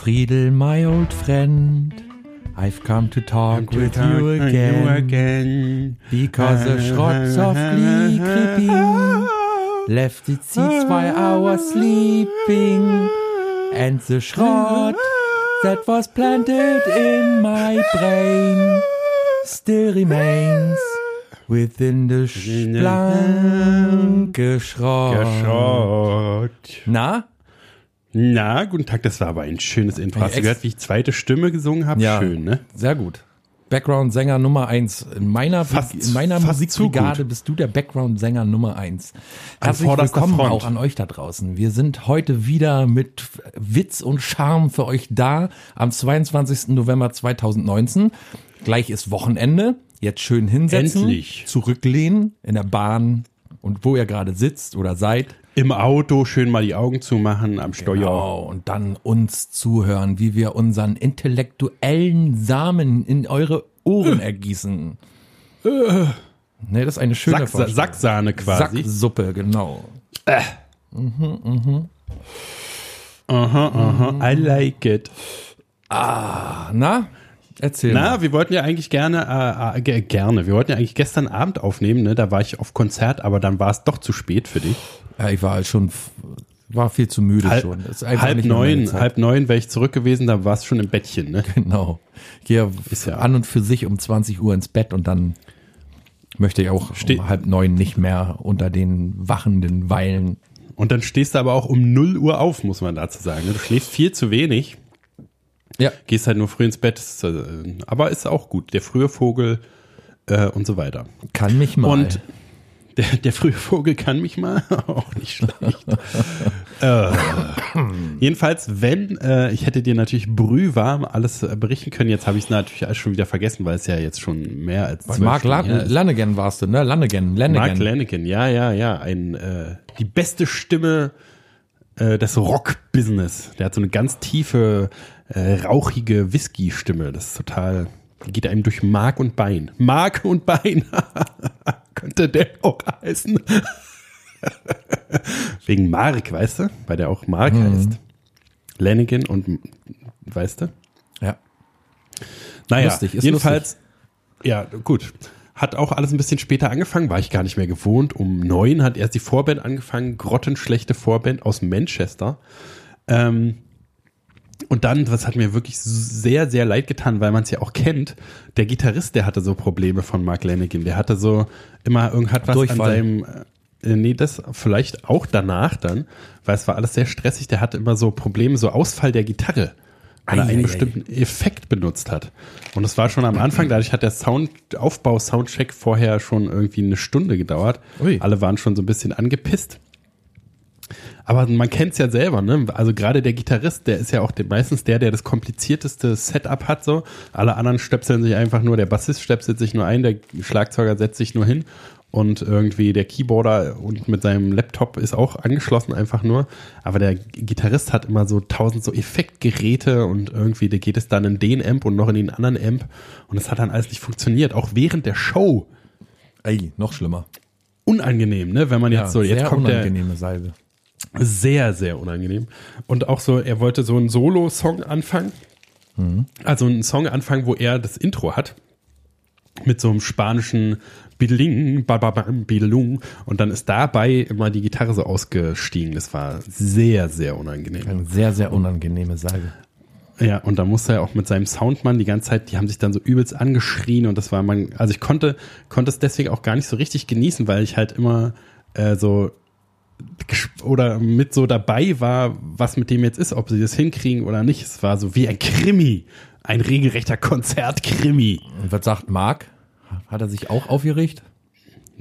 Friedel, my old friend. I've come to talk with you again. again. Because the schrott softly creeping left its seeds while I was sleeping. And the schrott that was planted in my brain still remains within the blanke Schrott. Na? Na, guten Tag, das war aber ein schönes Intro. Hast du gehört, wie ich zweite Stimme gesungen habe? Ja. Schön, ne? Sehr gut. Background-Sänger Nummer eins. In meiner, Fast- in meiner fast Musikbrigade bist du der Background-Sänger Nummer eins. Herzlich willkommen auch an euch da draußen. Wir sind heute wieder mit Witz und Charme für euch da am 22. November 2019. Gleich ist Wochenende. Jetzt schön hinsetzen, Endlich. zurücklehnen in der Bahn und wo ihr gerade sitzt oder seid. Im Auto schön mal die Augen zumachen, am Steuer. Genau, und dann uns zuhören, wie wir unseren intellektuellen Samen in eure Ohren ergießen. Ne, das ist eine schöne Sack. Sacksahne quasi. Sacksuppe, genau. Aha, aha, I like it. Ah, na, erzähl Na, mal. wir wollten ja eigentlich gerne, äh, äh, ge- gerne, wir wollten ja eigentlich gestern Abend aufnehmen, ne? Da war ich auf Konzert, aber dann war es doch zu spät für dich. Ja, ich war halt schon, war viel zu müde Halb, schon. Das ist einfach halb neun, halb neun wäre ich zurück gewesen, da war es schon im Bettchen, ne? Genau. Ich gehe Ist ja- an und für sich um 20 Uhr ins Bett und dann möchte ich auch Ste- um halb neun nicht mehr unter den wachenden Weilen. Und dann stehst du aber auch um 0 Uhr auf, muss man dazu sagen. ne? Du schläfst viel zu wenig, Ja, gehst halt nur früh ins Bett, ist, äh, aber ist auch gut. Der frühe Vogel äh, und so weiter. kann mich mal. Und der, der frühe Vogel kann mich mal, auch nicht schlecht. äh, jedenfalls, wenn, äh, ich hätte dir natürlich brühwarm alles äh, berichten können, jetzt habe ich es natürlich alles schon wieder vergessen, weil es ja jetzt schon mehr als Bei Mark La. Lanigan warst du, ne? Lanigan, Mark. Lanigan, ja, ja, ja, ein, äh, die beste Stimme äh, des Rock-Business. Der hat so eine ganz tiefe, äh, rauchige Whisky-Stimme. Das ist total, geht einem durch Mark und Bein. Mark und Bein. Könnte der auch heißen. Wegen Mark, weißt du? Weil der auch Mark heißt. Lanigan und, weißt du? ja. Naja, Lustig, ist jedenfalls, ja, gut. Hat auch alles ein bisschen später angefangen, war ich gar nicht mehr gewohnt. Um neun hat erst die Vorband angefangen, grottenschlechte Vorband aus Manchester. Ähm, und dann, das hat mir wirklich sehr, sehr leid getan, weil man es ja auch kennt. Der Gitarrist, der hatte so Probleme von Mark Lanigan. Der hatte so immer irgendwas an Durchfall. seinem, äh, nee, das vielleicht auch danach dann, weil es war alles sehr stressig. Der hatte immer so Probleme, so Ausfall der Gitarre weil er Ei, einen ei, ei. bestimmten Effekt benutzt hat. Und das war schon am Anfang, dadurch hat der Sound, Aufbau, Soundcheck vorher schon irgendwie eine Stunde gedauert. Ui. Alle waren schon so ein bisschen angepisst. Aber man kennt's ja selber, ne? Also gerade der Gitarrist, der ist ja auch meistens der, der das komplizierteste Setup hat, so. Alle anderen stöpseln sich einfach nur, der Bassist stöpselt sich nur ein, der Schlagzeuger setzt sich nur hin und irgendwie der Keyboarder und mit seinem Laptop ist auch angeschlossen einfach nur. Aber der Gitarrist hat immer so tausend so Effektgeräte und irgendwie, da geht es dann in den Amp und noch in den anderen Amp und das hat dann alles nicht funktioniert. Auch während der Show. Ey, noch schlimmer. Unangenehm, ne? Wenn man jetzt so, jetzt kommt der, unangenehme Salbe. Sehr, sehr unangenehm. Und auch so, er wollte so einen Solo-Song anfangen. Also einen Song anfangen, wo er das Intro hat. Mit so einem spanischen Bideling, bababam, Bidelung. Und dann ist dabei immer die Gitarre so ausgestiegen. Das war sehr, sehr unangenehm. Eine sehr, sehr unangenehme Salbe. Ja, und da musste er auch mit seinem Soundmann die ganze Zeit, die haben sich dann so übelst angeschrien und das war man, also ich konnte, konnte es deswegen auch gar nicht so richtig genießen, weil ich halt immer äh, so oder mit so dabei war, was mit dem jetzt ist, ob sie das hinkriegen oder nicht. Es war so wie ein Krimi, ein regelrechter Konzertkrimi. Und was sagt Mark? Hat er sich auch aufgeregt?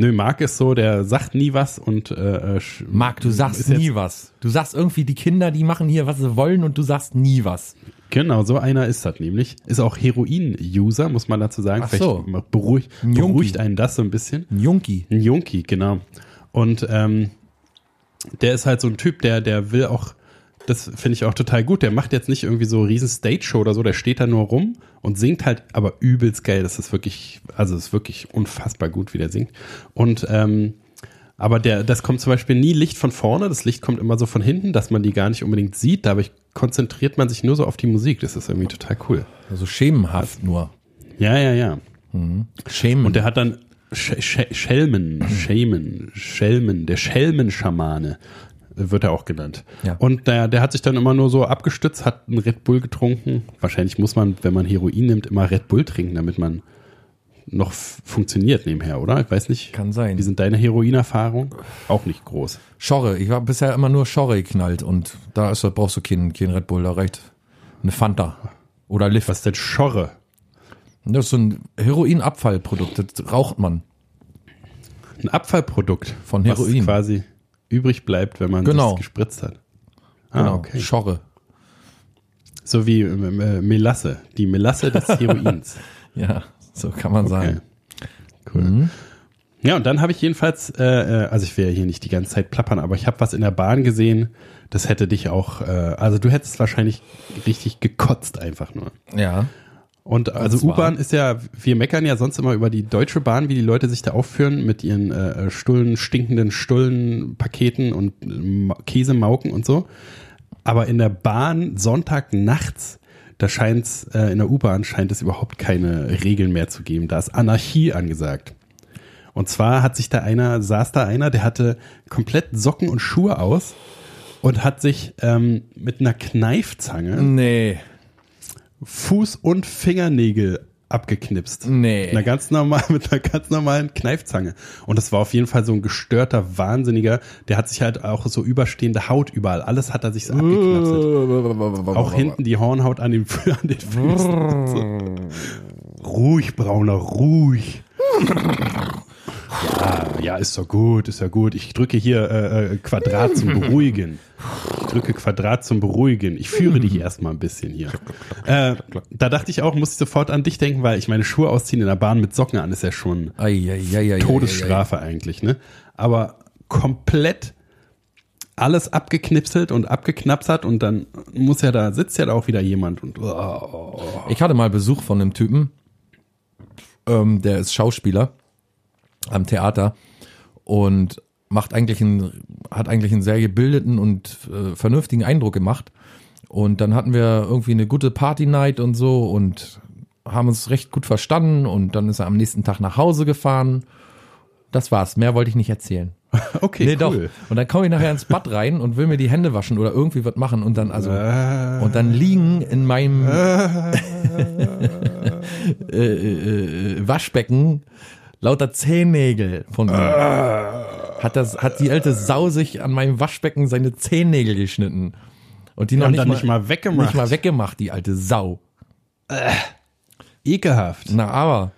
Nö, Marc ist so, der sagt nie was und äh, äh, Marc, du sagst nie was. Du sagst irgendwie, die Kinder, die machen hier, was sie wollen und du sagst nie was. Genau, so einer ist das nämlich. Ist auch Heroin-User, muss man dazu sagen. Ach so. Vielleicht beruhigt, beruhigt einen das so ein bisschen. Ein Junkie. Ein Junkie, genau. Und ähm, der ist halt so ein Typ, der, der will auch, das finde ich auch total gut. Der macht jetzt nicht irgendwie so riesen Stage-Show oder so, der steht da nur rum und singt halt, aber übelst geil. Das ist wirklich, also es ist wirklich unfassbar gut, wie der singt. Und ähm, aber der, das kommt zum Beispiel nie Licht von vorne, das Licht kommt immer so von hinten, dass man die gar nicht unbedingt sieht. Dadurch konzentriert man sich nur so auf die Musik. Das ist irgendwie total cool. Also schemenhaft nur. Ja, ja, ja. Schemen. Und der hat dann Sch Sch Schelmen, Schemen, Schelmen, der Schelmenschamane wird er auch genannt. Ja. Und der, der hat sich dann immer nur so abgestützt, hat einen Red Bull getrunken. Wahrscheinlich muss man, wenn man Heroin nimmt, immer Red Bull trinken, damit man noch funktioniert nebenher, oder? Ich weiß nicht. Kann sein. Wie sind deine Heroinerfahrungen? Auch nicht groß. Schorre. Ich habe bisher immer nur Schorre geknallt und da ist, brauchst du keinen, keinen Red Bull, da reicht eine Fanta. Oder Lift. Was ist denn Schorre? Das ist so ein Heroinabfallprodukt, das raucht man. Ein Abfallprodukt. Von Heroin. Was quasi übrig bleibt, wenn man Genau. es gespritzt hat. Ah, Genau. okay. Schorre. So wie äh, äh, Melasse. Die Melasse des Heroins. Ja, so kann man Okay. sagen. Cool. Mhm. Ja, und dann habe ich jedenfalls, äh, äh, also ich will ja hier nicht die ganze Zeit plappern, aber ich habe was in der Bahn gesehen, das hätte dich auch, äh, also du hättest wahrscheinlich richtig gekotzt einfach nur. Ja. Und also? U-Bahn ist ja, wir meckern ja sonst immer über die Deutsche Bahn, wie die Leute sich da aufführen mit ihren äh, Stullen, stinkenden Stullenpaketen und äh, Ma- Käsemauken und so. Aber in der Bahn Sonntag nachts, da scheint's, äh, in der U-Bahn scheint es überhaupt keine Regeln mehr zu geben. Da ist Anarchie angesagt. Und zwar hat sich da einer, saß da einer, der hatte komplett Socken und Schuhe aus und hat sich ähm, mit einer Kneifzange Nee. Fuß und Fingernägel abgeknipst. Nee. Mit einer ganz normal, mit einer ganz normalen Kneifzange. Und das war auf jeden Fall so ein gestörter Wahnsinniger. Der hat sich halt auch so überstehende Haut überall. Alles hat er sich so abgeknapselt. Auch hinten die Hornhaut an den, an den Füßen. so. Ruhig, Brauner, ruhig. Ja, ja, ist doch gut, ist ja gut. Ich drücke hier äh, äh, Quadrat zum Beruhigen. Ich drücke Quadrat zum Beruhigen. Ich führe dich erstmal ein bisschen hier. Äh, da dachte ich auch, muss ich sofort an dich denken, weil ich meine Schuhe ausziehen in der Bahn mit Socken an ist ja schon Todesstrafe eigentlich, ne? Aber komplett alles abgeknipselt und abgeknapsert und dann muss ja da, sitzt ja da auch wieder jemand und oh, Ich hatte mal Besuch von einem Typen, ähm, der ist Schauspieler am Theater und macht eigentlich einen, hat eigentlich einen sehr gebildeten und äh, vernünftigen Eindruck gemacht. Und dann hatten wir irgendwie eine gute Party-Night und so und haben uns recht gut verstanden und dann ist er am nächsten Tag nach Hause gefahren. Das war's. Mehr wollte ich nicht erzählen. okay, Nee, cool. doch. Und dann komme ich nachher ins Bad rein und will mir die Hände waschen oder irgendwie was machen und dann also und dann liegen in meinem äh, äh, äh, Waschbecken lauter Zehennägel von ihm. Hat das hat die alte Sau sich an meinem Waschbecken seine Zehennägel geschnitten und die noch und nicht, dann mal, nicht mal weggemacht. nicht mal weggemacht, die alte Sau. Ekelhaft. Na aber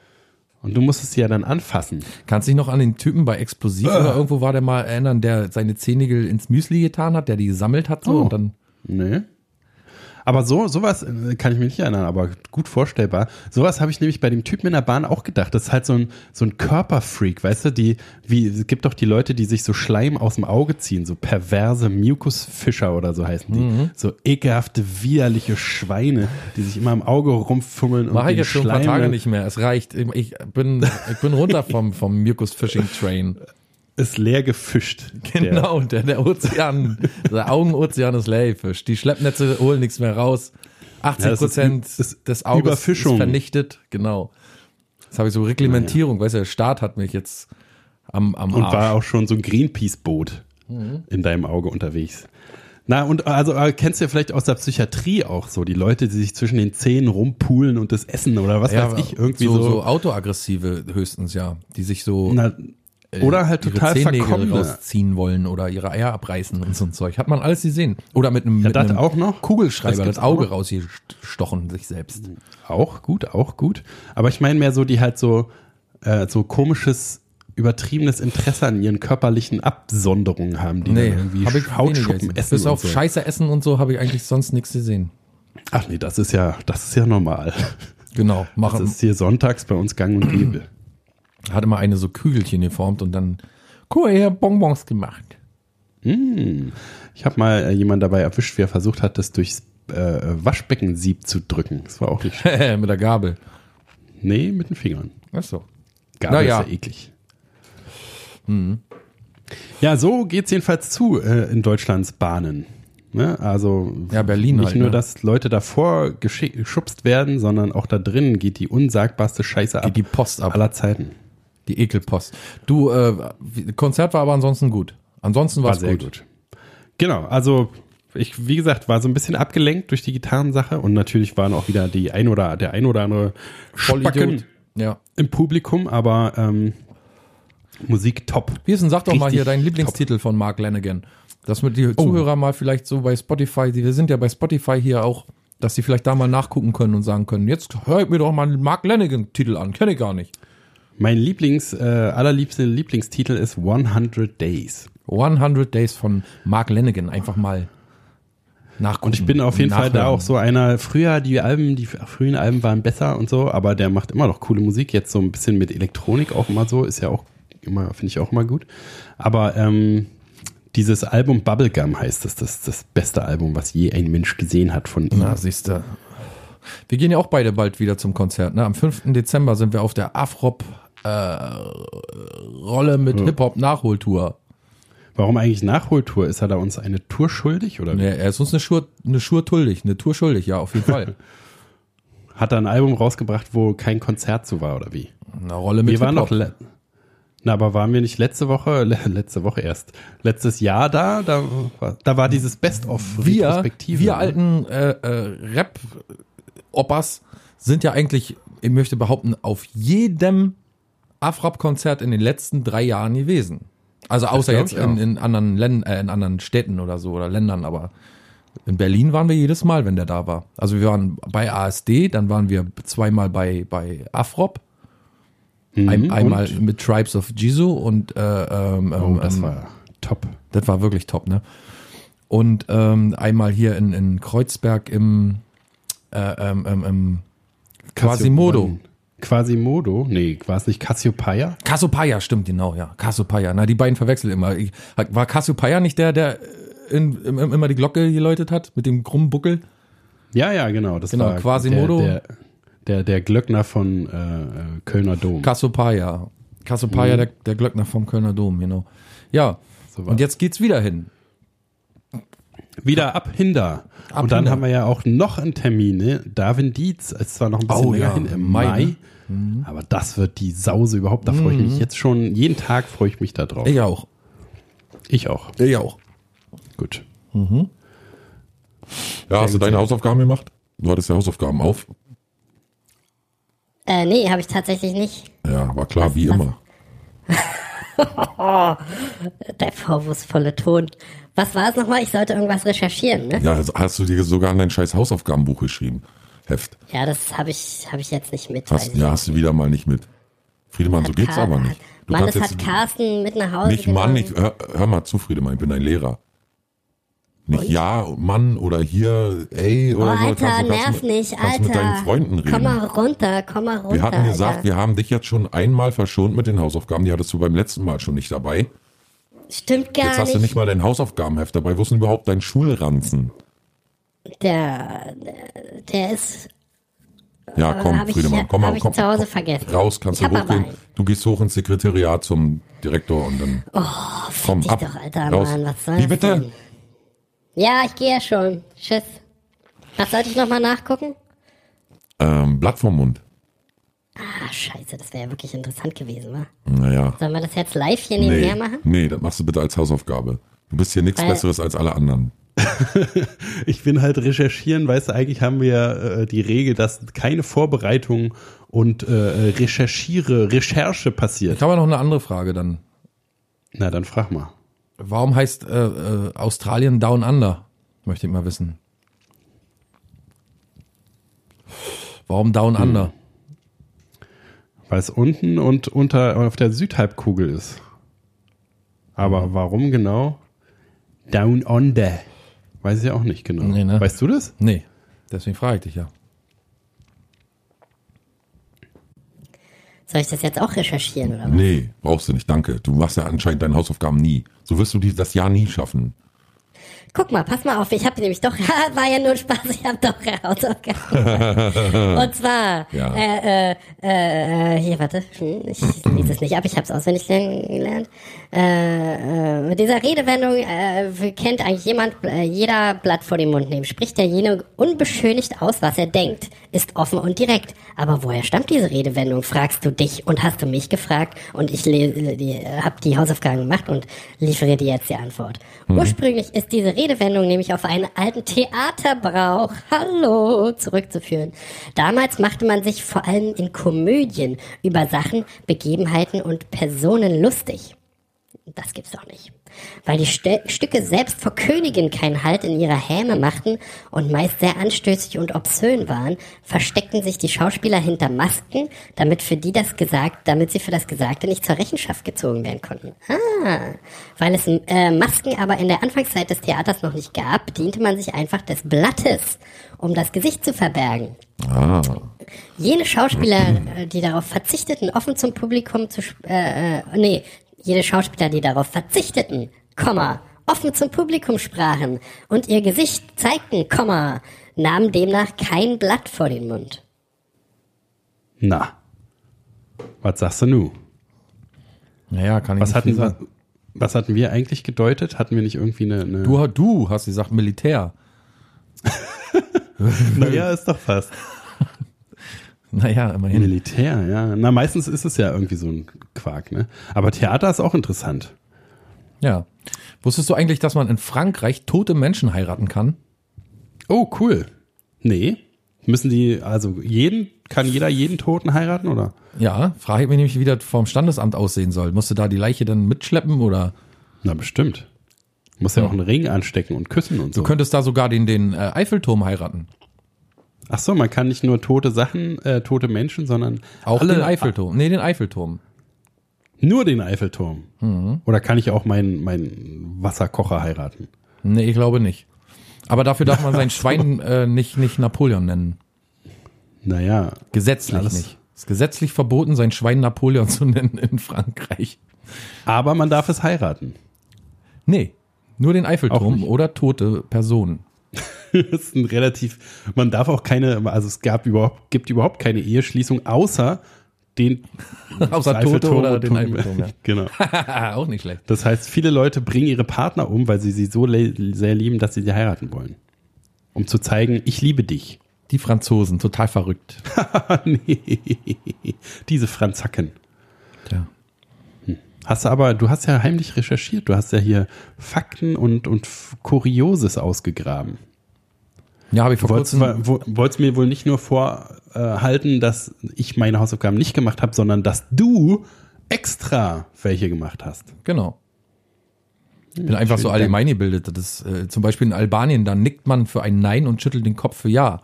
Und du musstest sie ja dann anfassen. Kannst dich noch an den Typen bei Explosiv oder irgendwo war der mal erinnern, der seine Zehennägel ins Müsli getan hat, der die gesammelt hat so Oh. und dann Nee. Aber so, sowas äh, kann ich mich nicht erinnern, aber gut vorstellbar. Sowas habe ich nämlich bei dem Typen in der Bahn auch gedacht. Das ist halt so ein, so ein Körperfreak, weißt du, die, wie, es gibt doch die Leute, die sich so Schleim aus dem Auge ziehen, so perverse Mukusfischer oder so heißen die. So ekelhafte, widerliche Schweine, die sich immer im Auge rumfummeln und Mache ich den jetzt schon ein paar Schleim Tage nicht mehr. Es reicht. Ich bin, ich bin runter vom, vom Mucus Fishing Train. Ist leer gefischt. Genau, der, der Ozean, der Augenozean ist leer gefischt. Die Schleppnetze holen nichts mehr raus. 80 Ja, das ist Prozent ist des Auges Überfischung. ist vernichtet. Genau. Das habe ich so Reglementierung. Weißt du, der Staat hat mich jetzt am, am Und Arsch. war auch schon so ein Greenpeace-Boot in deinem Auge unterwegs. Na, und also äh, kennst du ja vielleicht aus der Psychiatrie auch so, die Leute, die sich zwischen den Zähnen rumpulen und das essen oder was weiß ich, irgendwie so, so. so autoaggressive höchstens, ja. Die sich so na, oder halt ihre total Zehennägel verkommene. rausziehen wollen oder ihre Eier abreißen und so ein Zeug. Hat man alles gesehen. Oder mit einem, mit das einem auch noch? Kugelschreiber Das das, Auge rausgestochen sich selbst. Auch gut, auch gut. Aber ich meine mehr so, die halt so, äh, so komisches, übertriebenes Interesse an ihren körperlichen Absonderungen haben, die Nee, irgendwie habe ich Hautschuppen essen. Bis auf so. Scheiße essen und so habe ich eigentlich sonst nichts gesehen. Ach nee, das ist ja, das ist ja normal. Genau, Das machen. ist hier sonntags bei uns gang und gäbe. Hat immer eine so Kügelchen geformt und dann, guck mal, hier Bonbons gemacht. Ich habe mal äh, jemand dabei erwischt, wie er versucht hat, das durchs äh, Waschbeckensieb zu drücken. Das war auch nicht schön. mit der Gabel. Nee, mit den Fingern. Ach so. Gabel Naja. ist ja eklig. Ja, so geht's jedenfalls zu äh, in Deutschlands Bahnen. Ne? Also Ja, Berlin nicht halt, nur, ne? dass Leute davor geschubst werden, sondern auch da drin geht die unsagbarste Scheiße ab Geht die Post ab. aller Zeiten. Die Ekelpost. Du, äh, Konzert war aber ansonsten gut. Ansonsten war es sehr gut. gut. Genau, also ich, wie gesagt, war so ein bisschen abgelenkt durch die Gitarrensache und natürlich waren auch wieder die ein oder der ein oder andere Spacken Vollidiot. Ja. im Publikum, aber ähm, Musik top. Wie ist denn, sag doch mal Richtig hier deinen Lieblingstitel von Mark Lanigan. Dass mit die Zuhörer mal vielleicht so bei Spotify, wir sind ja bei Spotify hier auch, dass sie vielleicht da mal nachgucken können und sagen können, jetzt hört mir doch mal einen Mark Lanigan-Titel an, kenne ich gar nicht. Mein Lieblings, äh, allerliebste Lieblingstitel ist 100 Days. 100 Days von Mark Lanigan, einfach mal nachgucken. Und ich bin auf jeden Fall da nachhören. auch so einer, früher die Alben, die frühen Alben waren besser und so, aber der macht immer noch coole Musik, jetzt so ein bisschen mit Elektronik auch immer so, ist ja auch immer, finde ich auch immer gut. Aber ähm, dieses Album Bubblegum heißt es, das ist das beste Album, was je ein Mensch gesehen hat von ihm. Na, siehst du. Wir gehen ja auch beide bald wieder zum Konzert. Ne? Am 5. Dezember sind wir auf der Afrop äh, Rolle mit Hip-Hop Nachholtour. Warum eigentlich Nachholtour? Ist er da uns eine Tour schuldig oder Ne, er ist uns eine Schur, eine Schur schuldig, eine Tour schuldig, ja, auf jeden Fall. hat er ein Album rausgebracht, wo kein Konzert zu war oder wie? Eine Rolle mit Wir waren noch na, aber waren wir nicht letzte Woche, le letzte Woche erst, letztes Jahr da? Da war, da war dieses Best-of wir, Retrospektive, wir ne? alten äh, äh, Rap-Oppas sind ja eigentlich, ich möchte behaupten, auf jedem Afrap-Konzert in den letzten drei Jahren gewesen. Also außer jetzt in, in anderen Ländern, äh, in anderen Städten oder so oder Ländern, aber in Berlin waren wir jedes Mal, wenn der da war. Also wir waren bei ASD, dann waren wir zweimal bei bei Afrop, ein, Mhm, einmal und? mit Tribes of Jizu und äh, ähm, Oh, ähm, das ähm, war top. das war wirklich top, ne? Und ähm, einmal hier in, in Kreuzberg im, äh, ähm, ähm, im Quasimodo. Quasimodo? Nee, war es nicht Cassiopeia? Cassiopeia, stimmt, genau, ja. Cassiopeia. Na, die beiden verwechseln immer. Ich, war Cassiopeia nicht der, der in, im, im, immer die Glocke geläutet hat mit dem krummen Buckel? Ja, ja, genau. Das Genau, war Quasimodo. Der, der, der, der Glöckner von äh, äh, Kölner Dom. Cassiopeia. Cassiopeia, der, der Glöckner vom Kölner Dom, genau. Ja, So und jetzt geht's wieder hin. Wieder ab Hinder. Ab Und dann Hinder. haben wir ja auch noch einen Termin, ne? Darwin Dietz, ist zwar noch ein bisschen Oh, länger ja, hin im Mai, Mai, ne? Mhm. aber das wird die Sause überhaupt. Da freue ich mich jetzt schon, jeden Tag freue ich mich da drauf. Ich auch. Ich auch. Ich auch. Gut. Ja, hast du deine Hausaufgaben gemacht? Du hattest ja Hausaufgaben auf. Äh, nee, habe ich tatsächlich nicht. Ja, war klar, wie was- immer. Der vorwurfsvolle Ton. Was war es nochmal? Ich sollte irgendwas recherchieren, ne? Ja, also hast du dir sogar an dein scheiß Hausaufgabenbuch geschrieben. Heft. Ja, das habe ich, hab ich jetzt nicht mit. Hast, ja, hast du wieder mal nicht mit. Friedemann, so geht's Car- aber nicht. Du Mann, das hat Carsten mit nach Hause nicht Mann, genommen. ich, hör, hör mal zu, Friedemann, ich bin dein Lehrer. Nicht ja, Mann oder hier, ey Oh, oder so. Alter, kannst, nerv kannst, nicht, kannst Alter. mit deinen Freunden reden. Komm mal runter, komm mal runter. wir hatten gesagt, Alter. wir haben dich jetzt schon einmal verschont mit den Hausaufgaben. Die hattest du beim letzten Mal schon nicht dabei. Stimmt gar Jetzt hast nicht. du nicht mal dein Hausaufgabenheft dabei. Wo ist denn überhaupt dein Schulranzen? Der, der, ist, Ja, komm, hab ich, Friedemann, komm mal, komm, zu Hause komm, vergessen. raus, kannst du hochgehen. Du gehst hoch ins Sekretariat zum Direktor und dann komm dich ab. doch, Alter, raus. Mann, was soll Wie bitte? denn? Ja, ich gehe ja schon. Tschüss. Was sollte ich nochmal nachgucken? Ähm, Blatt vom Mund. Ah, scheiße, das wäre ja wirklich interessant gewesen, wa? Naja. Sollen wir das jetzt live hier Nee, nebenher machen? nee, das machst du bitte als Hausaufgabe. Du bist hier nichts Besseres als alle anderen. Ich bin halt recherchieren, weißt du, eigentlich haben wir äh, die Regel, dass keine Vorbereitung und äh, Recherchiere, Recherche passiert. Ich habe noch eine andere Frage dann. Na, dann frag mal. Warum heißt äh, äh, Australien Down Under? Möchte ich mal wissen. Warum Down Hm. Under? Weil es unten und unter auf der Südhalbkugel ist. Aber warum genau? Down under. Weiß ich auch nicht genau. Nee, ne? Weißt du das? Nee, deswegen frage ich dich ja. Soll ich das jetzt auch recherchieren, oder was? Nee, brauchst du nicht, danke. Du machst ja anscheinend deine Hausaufgaben nie. So wirst du das Jahr nie schaffen. Guck mal, pass mal auf, ich habe nämlich doch, war ja nur Spaß, ich habe doch Hausaufgaben. Und zwar, Ja. äh, äh, äh, hier, warte, hm, ich lese es nicht ab, ich habe es auswendig gelernt. Äh, äh, dieser Redewendung äh, kennt eigentlich jemand, äh, jeder Blatt vor den Mund nehmen. Spricht derjenige unbeschönigt aus, was er denkt, ist offen und direkt. Aber woher stammt diese Redewendung, fragst du dich und hast du mich gefragt und ich habe die Hausaufgaben gemacht und liefere dir jetzt die Antwort. Ursprünglich ist diese Redewendung nämlich auf einen alten Theaterbrauch, hallo, zurückzuführen. Damals machte man sich vor allem in Komödien über Sachen, Begebenheiten und Personen lustig. Das gibt's doch nicht. Weil die St Stücke selbst vor Königen keinen Halt in ihrer Häme machten und meist sehr anstößig und obszön waren, versteckten sich die Schauspieler hinter Masken, damit für die das gesagt, damit sie für das Gesagte nicht zur Rechenschaft gezogen werden konnten. Ah, weil es äh, Masken aber in der Anfangszeit des Theaters noch nicht gab, bediente man sich einfach des Blattes, um das Gesicht zu verbergen. Ah. Jene Schauspieler, äh, die darauf verzichteten, offen zum Publikum zu, äh, äh, nee, jene Schauspieler, die darauf verzichteten, Komma, offen zum Publikum sprachen und ihr Gesicht zeigten, Komma, nahmen demnach kein Blatt vor den Mund. Na. Was sagst du nu? Naja, kann ich Was nicht hatten, wir, sagen. was hatten wir eigentlich gedeutet? Hatten wir nicht irgendwie eine. eine Du, du hast gesagt Militär. naja, ist doch fast. Naja, immerhin. Militär, ja. Na, meistens ist es ja irgendwie so ein Quark, ne? Aber Theater ist auch interessant. Ja. Wusstest du eigentlich, dass man in Frankreich tote Menschen heiraten kann? Oh, cool. Nee. Müssen die, also jeden, kann jeder jeden Toten heiraten, oder? Ja, frage ich mich nämlich, wie das vom Standesamt aussehen soll. Musste da die Leiche dann mitschleppen oder Na, bestimmt. Muss ja auch einen Ring anstecken und küssen und so. du könntest da sogar den, den äh, Eiffelturm heiraten. Ach so, man kann nicht nur tote Sachen, äh, tote Menschen, sondern Auch alle, den Eiffelturm. Nee, den Eiffelturm. Nur den Eiffelturm. Mhm. Oder kann ich auch meinen meinen Wasserkocher heiraten? Nee, ich glaube nicht. Aber dafür darf man sein Schwein äh, nicht, nicht Napoleon nennen. Naja, Gesetzlich Alles- nicht. Es ist gesetzlich verboten, sein Schwein Napoleon zu nennen in Frankreich. aber man darf es heiraten. Nee, nur den Eiffelturm oder tote Personen. Das ist ein relativ, man darf auch keine, also es gab überhaupt, gibt überhaupt keine Eheschließung, außer den Außer Tote Eiffelturm oder den Turm. Eiffelturm, ja. Genau. Auch nicht schlecht. Das heißt, viele Leute bringen ihre Partner um, weil sie sie so sehr lieben, dass sie sie heiraten wollen. Um zu zeigen, ich liebe dich. Die Franzosen, total verrückt. nee. Diese Franzacken. Tja. Hast du aber, du hast ja heimlich recherchiert. Du hast ja hier Fakten und, und Kurioses ausgegraben. Ja, habe ich vor Du wolltest, kurzem. wo- wolltest mir wohl nicht nur vorhalten, dass ich meine Hausaufgaben nicht gemacht habe, sondern dass du extra welche gemacht hast. Genau. Ich bin einfach so schön, allgemein gebildet. Das ist, äh, zum Beispiel in Albanien, da nickt man für ein Nein und schüttelt den Kopf für Ja.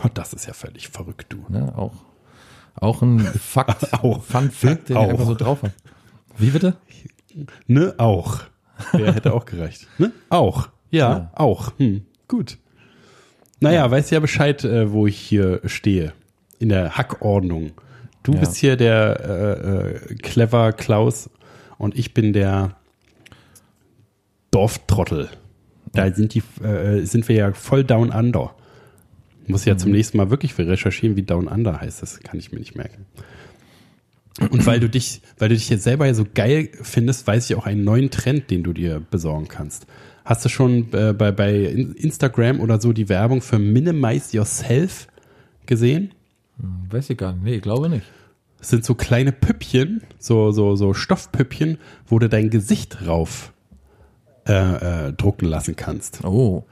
Das ist ja völlig verrückt, du. Ne? Auch, auch ein Fakt, Auch. Fun Fact, den Auch. ich einfach so drauf habe. Wie bitte? Ne, auch. Der hätte auch gereicht. Ne? Auch. Ja, Ja. auch. Hm, gut. Naja, weißt ja Bescheid, äh, wo ich hier stehe. In der Hackordnung. Du Ja. bist hier der äh, äh, clever Klaus und ich bin der Dorftrottel. Da sind die, äh, sind wir ja voll down under. Muss ja zum nächsten Mal wirklich recherchieren, wie down under heißt. Das kann ich mir nicht merken. Und weil du dich, weil du dich jetzt selber ja so geil findest, weiß ich auch einen neuen Trend, den du dir besorgen kannst. Hast du schon äh, bei, bei In- Instagram oder so die Werbung für Minimize Yourself gesehen? Weiß ich gar nicht. Nee, ich glaube nicht. Das sind so kleine Püppchen, so, so, so Stoffpüppchen, wo du dein Gesicht drauf äh, äh, drucken lassen kannst. Oh.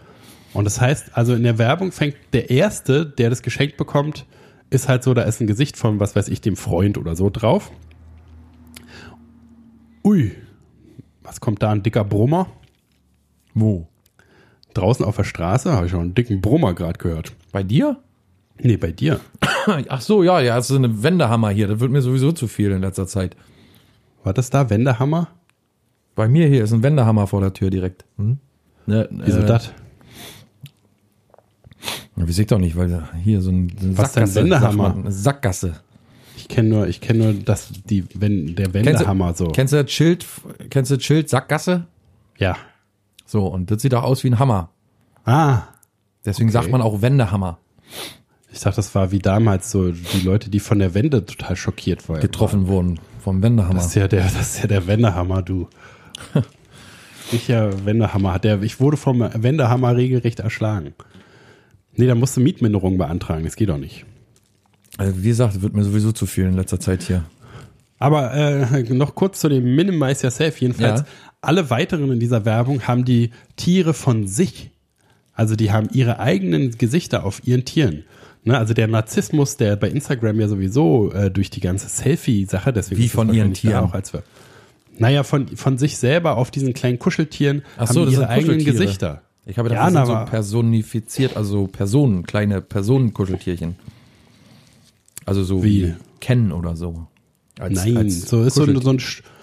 Und das heißt, also in der Werbung fängt der Erste, der das geschenkt bekommt, ist halt so, da ist ein Gesicht von, was weiß ich, dem Freund oder so drauf. Ui, was kommt da, ein dicker Brummer? Wo? Draußen auf der Straße habe ich schon einen dicken Brummer gerade gehört. Bei dir? Nee, bei dir. Ach so, ja, ja, das ist eine Wendehammer hier. Das wird mir sowieso zu viel in letzter Zeit. War das da, Wendehammer? Bei mir hier ist ein Wendehammer vor der Tür direkt. Hm? Ne, Wieso äh, das? Weiß ich doch nicht, weil hier so ein, so ein Was ist denn Wendehammer? Sackgasse. Ich kenne nur, ich kenne nur das, die, wenn, der Kennst du- Wendehammer so. Kennst du das Schild, kennst du das Schild Sackgasse? Ja. So, und das sieht auch aus wie ein Hammer. Ah, Deswegen sagt man auch Wendehammer. ich dachte, das war wie damals so die Leute, die von der Wende total schockiert waren. Getroffen wurden vom Wendehammer. Das ist ja der, das ist ja der Wendehammer, du. ich ja Wendehammer hat der, ich wurde vom Wendehammer regelrecht erschlagen. Nee, da musst du Mietminderung beantragen, das geht doch nicht. Also, wie gesagt, wird mir sowieso zu viel in letzter Zeit hier. Aber äh, noch kurz zu dem Minimize Yourself. Jedenfalls, Ja. alle weiteren in dieser Werbung haben die Tiere von sich. Also die haben ihre eigenen Gesichter auf ihren Tieren. Ne, also der Narzissmus, der bei Instagram ja sowieso äh, durch die ganze Selfie-Sache, deswegen Wie das von ihren Tieren? auch als wir. Naja, von, von sich selber auf diesen kleinen Kuscheltieren Ach so, haben das ihre eigenen. Gesichter. Ich habe gedacht, Ja, das so personifiziert, also Personen, kleine Personenkuscheltierchen. Also so wie, Wie? Ken oder so. Als, Nein, als so ist so ein, so, ein,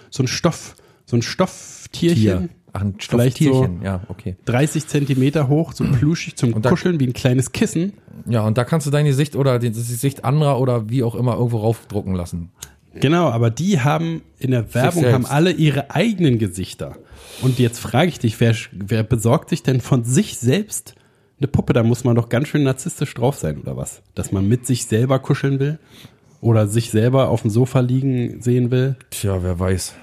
so ein Stoff, so ein Stofftierchen. Ach, ein Vielleicht Stofftierchen, ja, okay. 30 Zentimeter hoch, so plüschig zum da- Kuscheln wie ein kleines Kissen. Ja, und da kannst du dein Gesicht oder die, das Gesicht anderer oder wie auch immer irgendwo raufdrucken lassen. Genau, aber die haben in der Werbung haben alle ihre eigenen Gesichter. Und jetzt frage ich dich, wer, wer besorgt sich denn von sich selbst eine Puppe? Da muss man doch ganz schön narzisstisch drauf sein, oder was? Dass man mit sich selber kuscheln will? Oder sich selber auf dem Sofa liegen sehen will? Tja, wer weiß.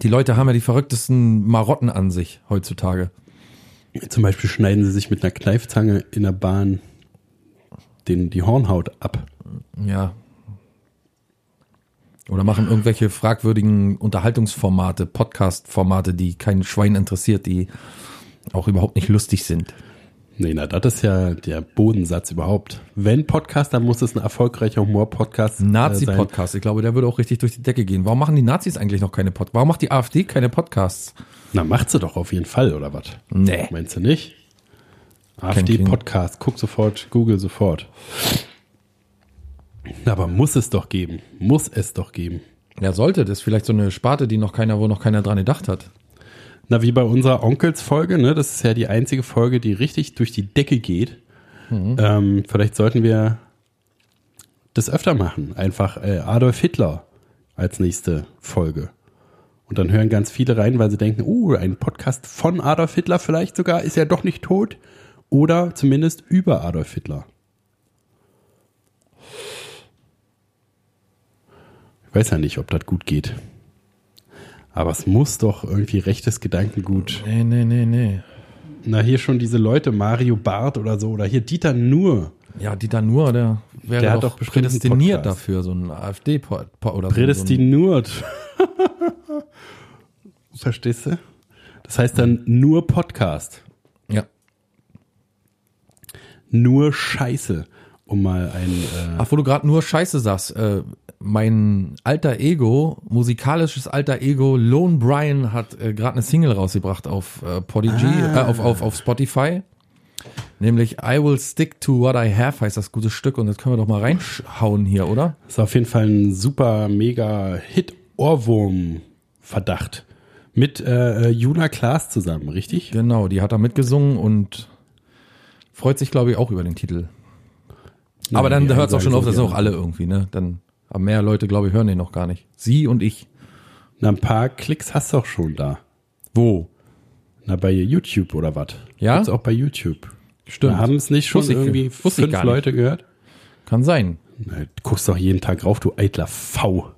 Die Leute haben ja die verrücktesten Marotten an sich heutzutage. Zum Beispiel schneiden sie sich mit einer Kneifzange in der Bahn den, die Hornhaut ab. Ja. Oder machen irgendwelche fragwürdigen Unterhaltungsformate, Podcast-Formate, die kein Schwein interessiert, die auch überhaupt nicht lustig sind. Nee, na, das ist ja der Bodensatz überhaupt. Wenn Podcast, dann muss es ein erfolgreicher Humor-Podcast äh, sein. Nazi-Podcast, ich glaube, der würde auch richtig durch die Decke gehen. Warum machen die Nazis eigentlich noch keine Podcasts? Warum macht die AfD keine Podcasts? Na, macht sie doch auf jeden Fall, oder was? Nee. Meinst du nicht? AfD-Podcast, guck sofort, Google sofort. Aber muss es doch geben. Muss es doch geben. Ja, sollte. Das ist vielleicht so eine Sparte, die noch keiner, wo noch keiner dran gedacht hat. Na, wie bei unserer Onkels-Folge, ne? Das ist ja die einzige Folge, die richtig durch die Decke geht. Mhm. Ähm, vielleicht sollten wir das öfter machen. Einfach äh, Adolf Hitler als nächste Folge. Und dann hören ganz viele rein, weil sie denken, uh, ein Podcast von Adolf Hitler vielleicht sogar, ist ja doch nicht tot. Oder zumindest über Adolf Hitler. Ich weiß ja nicht, ob das gut geht. Aber es muss doch irgendwie rechtes Gedankengut. Nee, nee, nee, nee. Na, hier schon diese Leute, Mario Barth oder so, oder hier Dieter Nur. Ja, Dieter Nuhr, der wäre Der hat doch, doch prädestiniert dafür, so ein afd pod oder so. Prädestiniert. Verstehst du? Das heißt dann nur Podcast. Ja. Nur Scheiße. Um mal ein. Äh, Ach, wo du gerade nur Scheiße sagst, äh, mein alter Ego, musikalisches alter Ego, Lone Brian hat äh, gerade eine Single rausgebracht auf äh, Podigy, Ah. äh, auf, auf, auf Spotify. Nämlich I Will Stick to What I Have heißt das gute Stück und das können wir doch mal reinhauen hier, oder? ist auf jeden Fall ein super mega Hit-Ohrwurm-Verdacht. Mit äh, Juna Klaas zusammen, richtig? Genau, die hat da mitgesungen und freut sich, glaube ich, auch über den Titel. Aber dann hört es auch schon auf, das sind auch alle irgendwie, ne? Dann aber mehr Leute, glaube ich, hören den noch gar nicht. Sie und ich. Na, ein paar Klicks hast du auch schon da. Wo? Na, bei YouTube oder was? Ja? Gibt's auch bei YouTube. Stimmt. Haben es nicht schon ich- irgendwie fünf. Leute gehört? Kann sein. Na, du guckst doch jeden Tag rauf, du eitler V.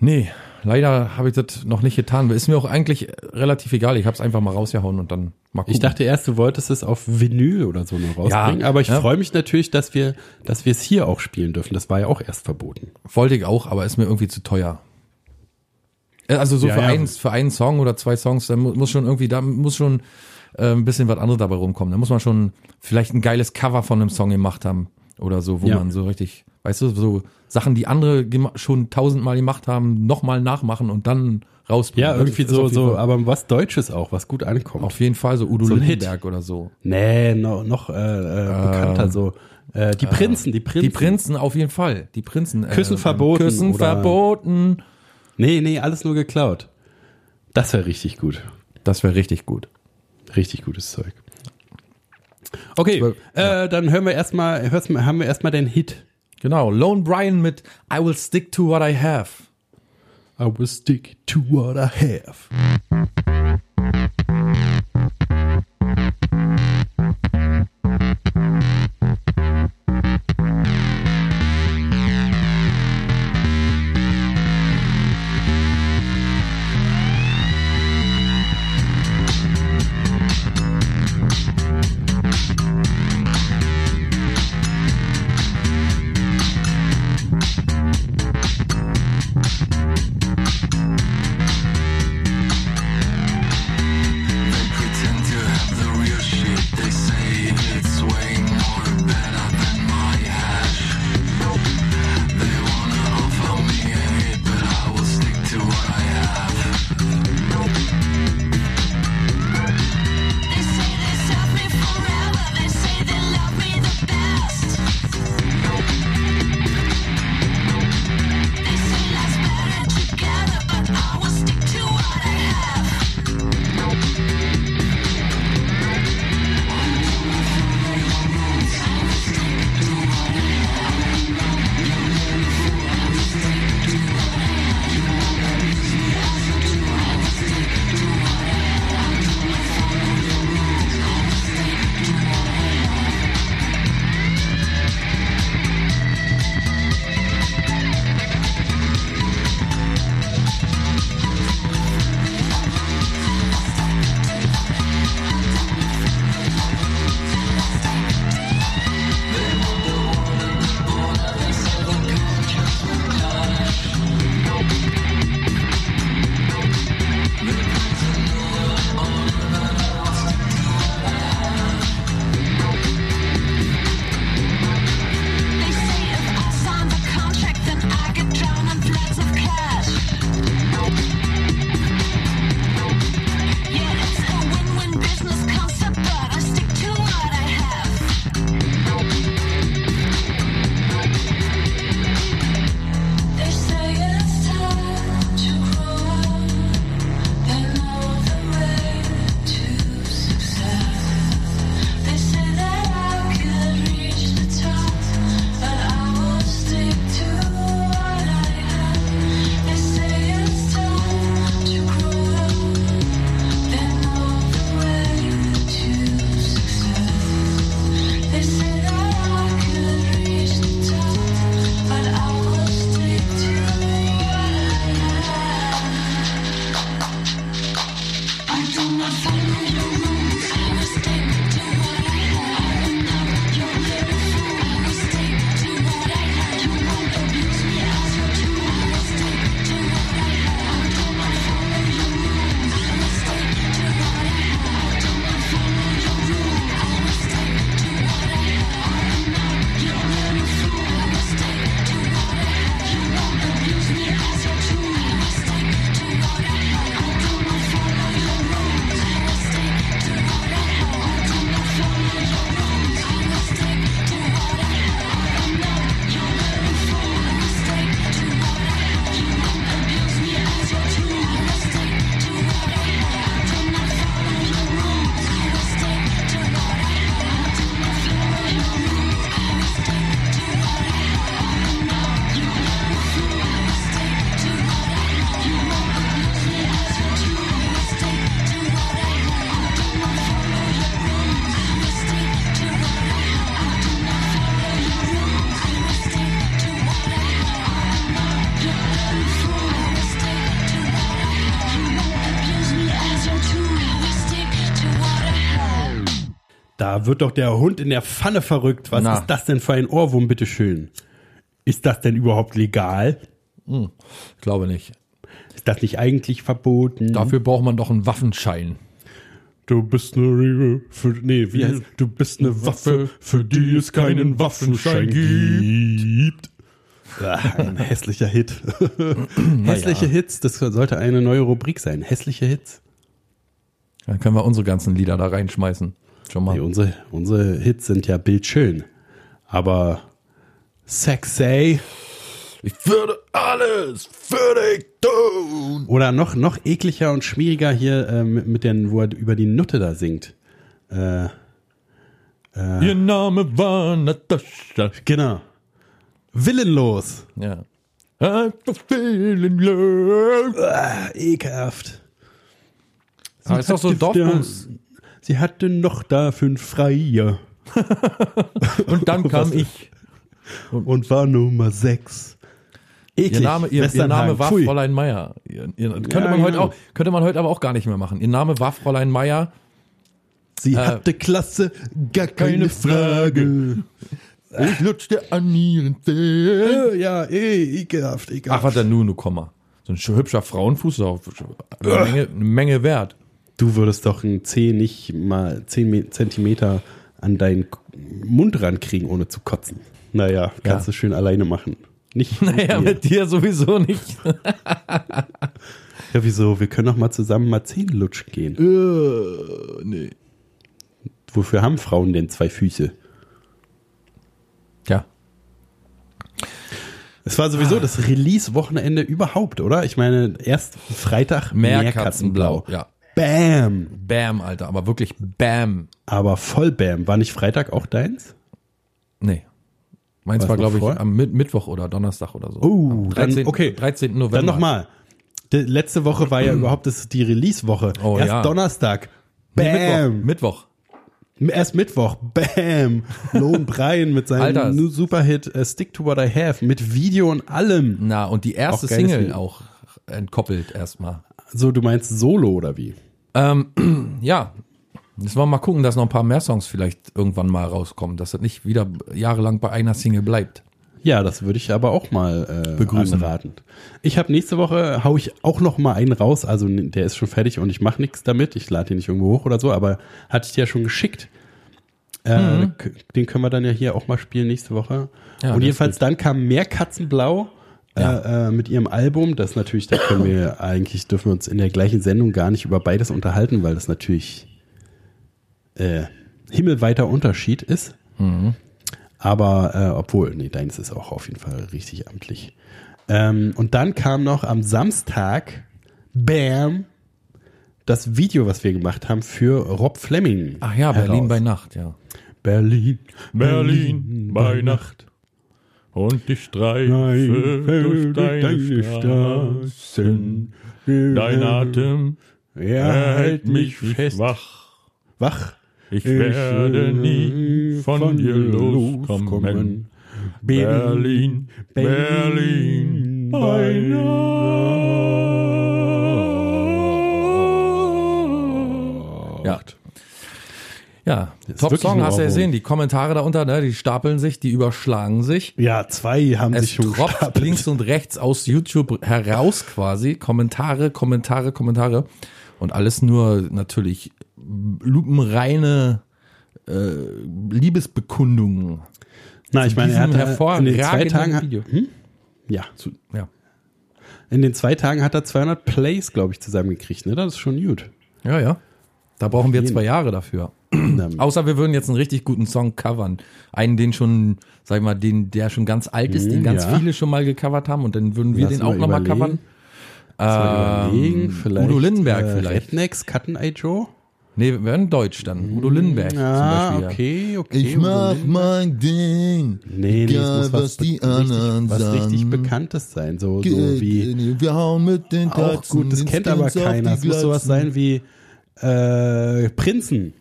Nee, leider habe ich das noch nicht getan. Ist mir auch eigentlich relativ egal. Ich habe es einfach mal rausgehauen und dann mal gucken. Ich dachte erst, du wolltest es auf Vinyl oder so noch rausbringen, Ja, aber ich ja. freue mich natürlich, dass wir, dass wir es hier auch spielen dürfen. Das war ja auch erst verboten. Wollte ich auch, aber ist mir irgendwie zu teuer. Äh, Also so Ja, für, ja. Einen, für einen Song oder zwei Songs, da mu- muss schon irgendwie, da muss schon äh, ein bisschen was anderes dabei rumkommen. Da muss man schon vielleicht ein geiles Cover von einem Song gemacht haben oder so, wo Ja. man so richtig, weißt du, so Sachen, die andere schon tausendmal gemacht haben, nochmal nachmachen und dann rausbringen. Ja, Das irgendwie so, so, Fall- aber was Deutsches auch, was gut ankommt. Auf jeden Fall so Udo So. Lindenberg oder so. nee, no, noch äh, äh, bekannter so. Äh, die Prinzen, die Prinzen. Die Prinzen auf jeden Fall. Die Prinzen. äh, Küssen verboten Küssen verboten. Nee, nee, alles nur geklaut. Das wäre richtig gut. Das wäre richtig gut. Richtig gutes Zeug. Okay, Zwölf- äh, dann hören wir erstmal, haben wir erstmal den Hit. Genau. Lone Brian mit I will stick to what I have. I will stick to what I have. Da wird doch der Hund in der Pfanne verrückt. Was Na. ist das denn für ein Ohrwurm, bitteschön? Ist das denn überhaupt legal? Ich glaube nicht. Ist das nicht eigentlich verboten? Dafür braucht man doch einen Waffenschein. Du bist eine für, nee, wie heißt, du bist eine Waffe, für die es keinen Waffenschein gibt. Ah, ein hässlicher Hit. Hässliche Hits, das sollte eine neue Rubrik sein. Hässliche Hits. Dann können wir unsere ganzen Lieder da reinschmeißen. Schon mal. Nee, unsere, unsere Hits sind ja bildschön. Aber sexy Ich würde alles für dich tun. oder noch, noch ekliger und schwieriger hier äh, mit, mit den, wo er über die Nutte da singt. Äh, Ihr Name war Natascha. genau. Willenlos. Ja. Love. Ah, ekelhaft. Aber ist doch so Dorfbums. Sie hatte noch da fünf Freie Und dann kam ich. und war Nummer sechs. Eklig. Ihr Name, ihr, ihr. Name war Pfui. Fräulein Meier. Ihr, könnte, Ja, man heute genau. auch, könnte man heute aber auch gar nicht mehr machen. Ihr Name war Fräulein Meier. Sie Äh, hatte Klasse, gar keine, keine Frage. Ich lutschte an ihren Zähnen. Äh, ja, eh, ekelhaft, Ach, ekelhaft. was denn nun, du Komma. So ein sch- hübscher Frauenfuß ist auch eine Menge, eine Menge wert. Du würdest doch einen Zeh nicht mal 10 Me- Zentimeter an deinen Mund rankriegen, ohne zu kotzen. Naja, kannst Ja. du schön alleine machen. Nicht mit Naja, mir. mit dir sowieso nicht. Ja, wieso? Wir können doch mal zusammen mal Zähne lutschen gehen. äh, nee. Wofür haben Frauen denn zwei Füße? Ja. Es war sowieso das Release-Wochenende überhaupt, oder? Ich meine, erst Freitag Meerkatzenblau. Ja. Bam! Bam, Alter. Aber wirklich Bam. Aber voll Bam. War nicht Freitag auch deins? Nee. Meins war, glaube ich, vorher? am Mit Mittwoch oder Donnerstag oder so. Oh, Am dann- 13. okay. 13. November. Dann nochmal. Letzte Woche war ja überhaupt das, die Release-Woche. Oh, Erst ja. Donnerstag. Nee, Bam! Mittwoch. Mittwoch. Erst Mittwoch. Bam! Lohn Brian mit seinem Alter. Superhit äh, Stick to What I Have mit Video und allem. Na, und die erste Auch Single auch entkoppelt erstmal. So, du meinst Solo oder wie? Ähm, ja. Jetzt wollen wir mal gucken, dass noch ein paar mehr Songs vielleicht irgendwann mal rauskommen, dass das nicht wieder jahrelang bei einer Single bleibt. Ja, das würde ich aber auch mal äh, Begrüßen. anraten. Ich habe nächste Woche, hau ich auch noch mal einen raus. Also der ist schon fertig und ich mache nichts damit. Ich lade den nicht irgendwo hoch oder so, aber hatte ich dir ja schon geschickt. Äh, k- Den können wir dann ja hier auch mal spielen nächste Woche. Ja, und jedenfalls dann kam Meerkatzenblau äh, äh, mit ihrem Album. Das natürlich, da können wir eigentlich, dürfen wir uns in der gleichen Sendung gar nicht über beides unterhalten, weil das natürlich äh, himmelweiter Unterschied ist. Aber äh, obwohl, nee, deins ist auch auf jeden Fall richtig amtlich. Ähm, und dann kam noch am Samstag, bam, das Video, was wir gemacht haben für Rob Fleming. Ach ja, Berlin heraus. bei Nacht, ja. Berlin, Berlin bei Nacht. Und ich streife durch deine Straßen. Dein Atem er hält mich fest. wach. Wach. Ich werde nie von dir loskommen. Berlin, Berlin bei Nacht. Ja. Ja, ist Top wirklich Song ein hast du ja gesehen. Die Kommentare darunter, ne, die stapeln sich, die überschlagen sich. Ja, zwei haben Es sich schon gestapelt. links und rechts aus YouTube heraus quasi. Kommentare, Kommentare, Kommentare. Und alles nur natürlich lupenreine äh, Liebesbekundungen. Na, ich meine, er hat in den zwei Tagen, Video. Hm? ja, Ja. in den zwei Tagen hat er 200 Plays, glaube ich, zusammengekriegt. Ne, das ist schon gut. Ja, ja. Da brauchen wir zwei Jahre dafür. Außer wir würden jetzt einen richtig guten Song covern. Einen, den schon, sag ich mal, den, der schon ganz alt ist, den Mhm, ganz ja. viele schon mal gecovert haben und dann würden wir Lass den auch nochmal covern. Ähm, vielleicht, Udo Lindenberg äh, vielleicht. Rednecks, Cutten Eye Joe. Nee, wir werden Deutsch dann. Udo Lindenberg Ah, zum Beispiel. okay, okay. Ich Udo mach mein Ding. Nee, nee, egal, muss was, was die richtig, anderen was richtig sagen. Bekanntes sein. So, so wie, Wir hauen mit den auch Tatzen gut, das kennt aber keiner. Es muss sowas sein wie äh, Prinzen.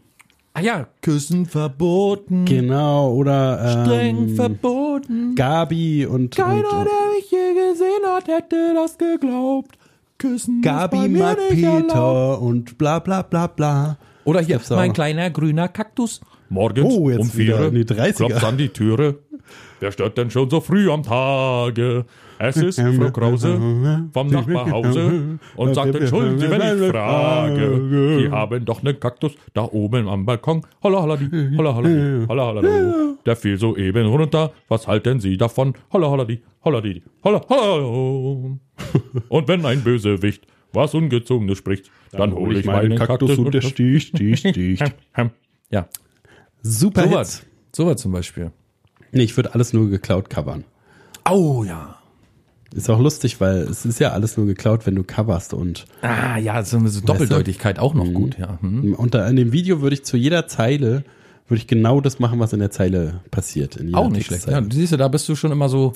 Ah ja, Küssen verboten. Genau, oder streng ähm, verboten. Gabi und, Keiner, und, der mich je gesehen hat, hätte das geglaubt. Küssen Gabi mag nicht erlaubt. Peter und bla bla bla bla. Oder hier, mein kleiner grüner Kaktus Morgens Oh, jetzt um vier in die 30er. klopft's an die Türe. Wer stört denn schon so früh am Tage? Es ist Frau Krause vom Nachbarhause und sagt, entschuldigen Sie, wenn ich frage. Die haben doch einen Kaktus da oben am Balkon. Holla, holla, die, holla, holla, die, holla, holla, do. Der fiel soeben runter. Was halten Sie davon? Holla, holla, die, holla, die, holla, holla. Und wenn ein Bösewicht was Ungezogenes spricht, dann, hole ich meinen Kaktus und der sticht, sticht, sticht. Ja, Super sowas. Sowas zum Beispiel. Nee, ich würde alles nur geklaut covern. Oh ja. Ist auch lustig, weil es ist ja alles nur geklaut, wenn du coverst und Ah ja, so eine Doppeldeutigkeit auch noch gut, ja. Hm. unter in dem Video würde ich zu jeder Zeile würde ich genau das machen, was in der Zeile passiert. Auch nicht schlecht. Ja, siehst du, da bist du schon immer so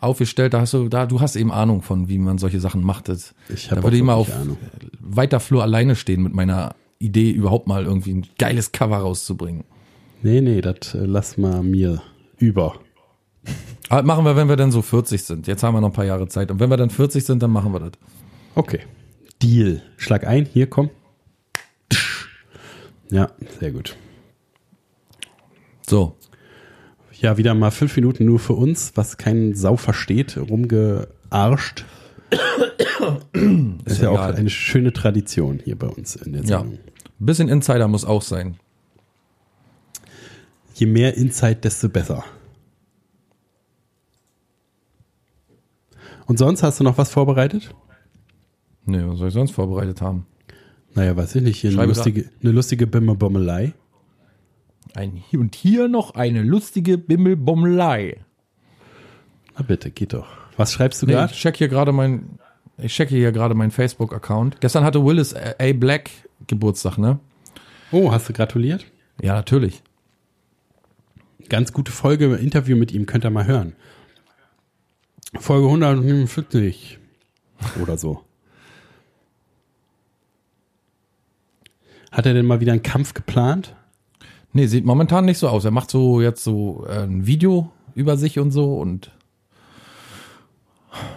aufgestellt, da hast du, da, du hast eben Ahnung von, wie man solche Sachen macht. Das, Ich da auch würde ich mal auf Ahnung. weiter Flur alleine stehen mit meiner Idee, überhaupt mal irgendwie ein geiles Cover rauszubringen. Nee, nee, das äh, lass mal mir über. Aber machen wir, wenn wir dann so 40 sind. Jetzt haben wir noch ein paar Jahre Zeit. Und wenn wir dann 40 sind, dann machen wir das. Okay. Deal. Schlag ein, hier komm. Ja, sehr gut. So. Ja, wieder mal fünf Minuten nur für uns, was kein Sau versteht, rumgearscht. Ist ja auch egal. eine schöne Tradition hier bei uns in der Ja. Sendung. Ein bisschen Insider muss auch sein. Je mehr Insight, desto besser. Und sonst hast du noch was vorbereitet? Nee, was soll ich sonst vorbereitet haben? Naja, weiß ich nicht. Hier eine lustige, eine lustige Bimmebommelei. Ein, und hier noch eine lustige Bimmelbommelei. Na bitte, geht doch. Was schreibst du Nee, gerade? ich check hier gerade mein, ich checke hier gerade meinen Facebook-Account. Gestern hatte Willis A. Black Geburtstag, ne? Oh, hast du gratuliert? Ja, natürlich. Ganz gute Folge, Interview mit ihm, könnt ihr mal hören. Folge 145 oder so. Hat er denn mal wieder einen Kampf geplant? Nee, sieht momentan nicht so aus. Er macht so jetzt so äh, ein Video über sich und so und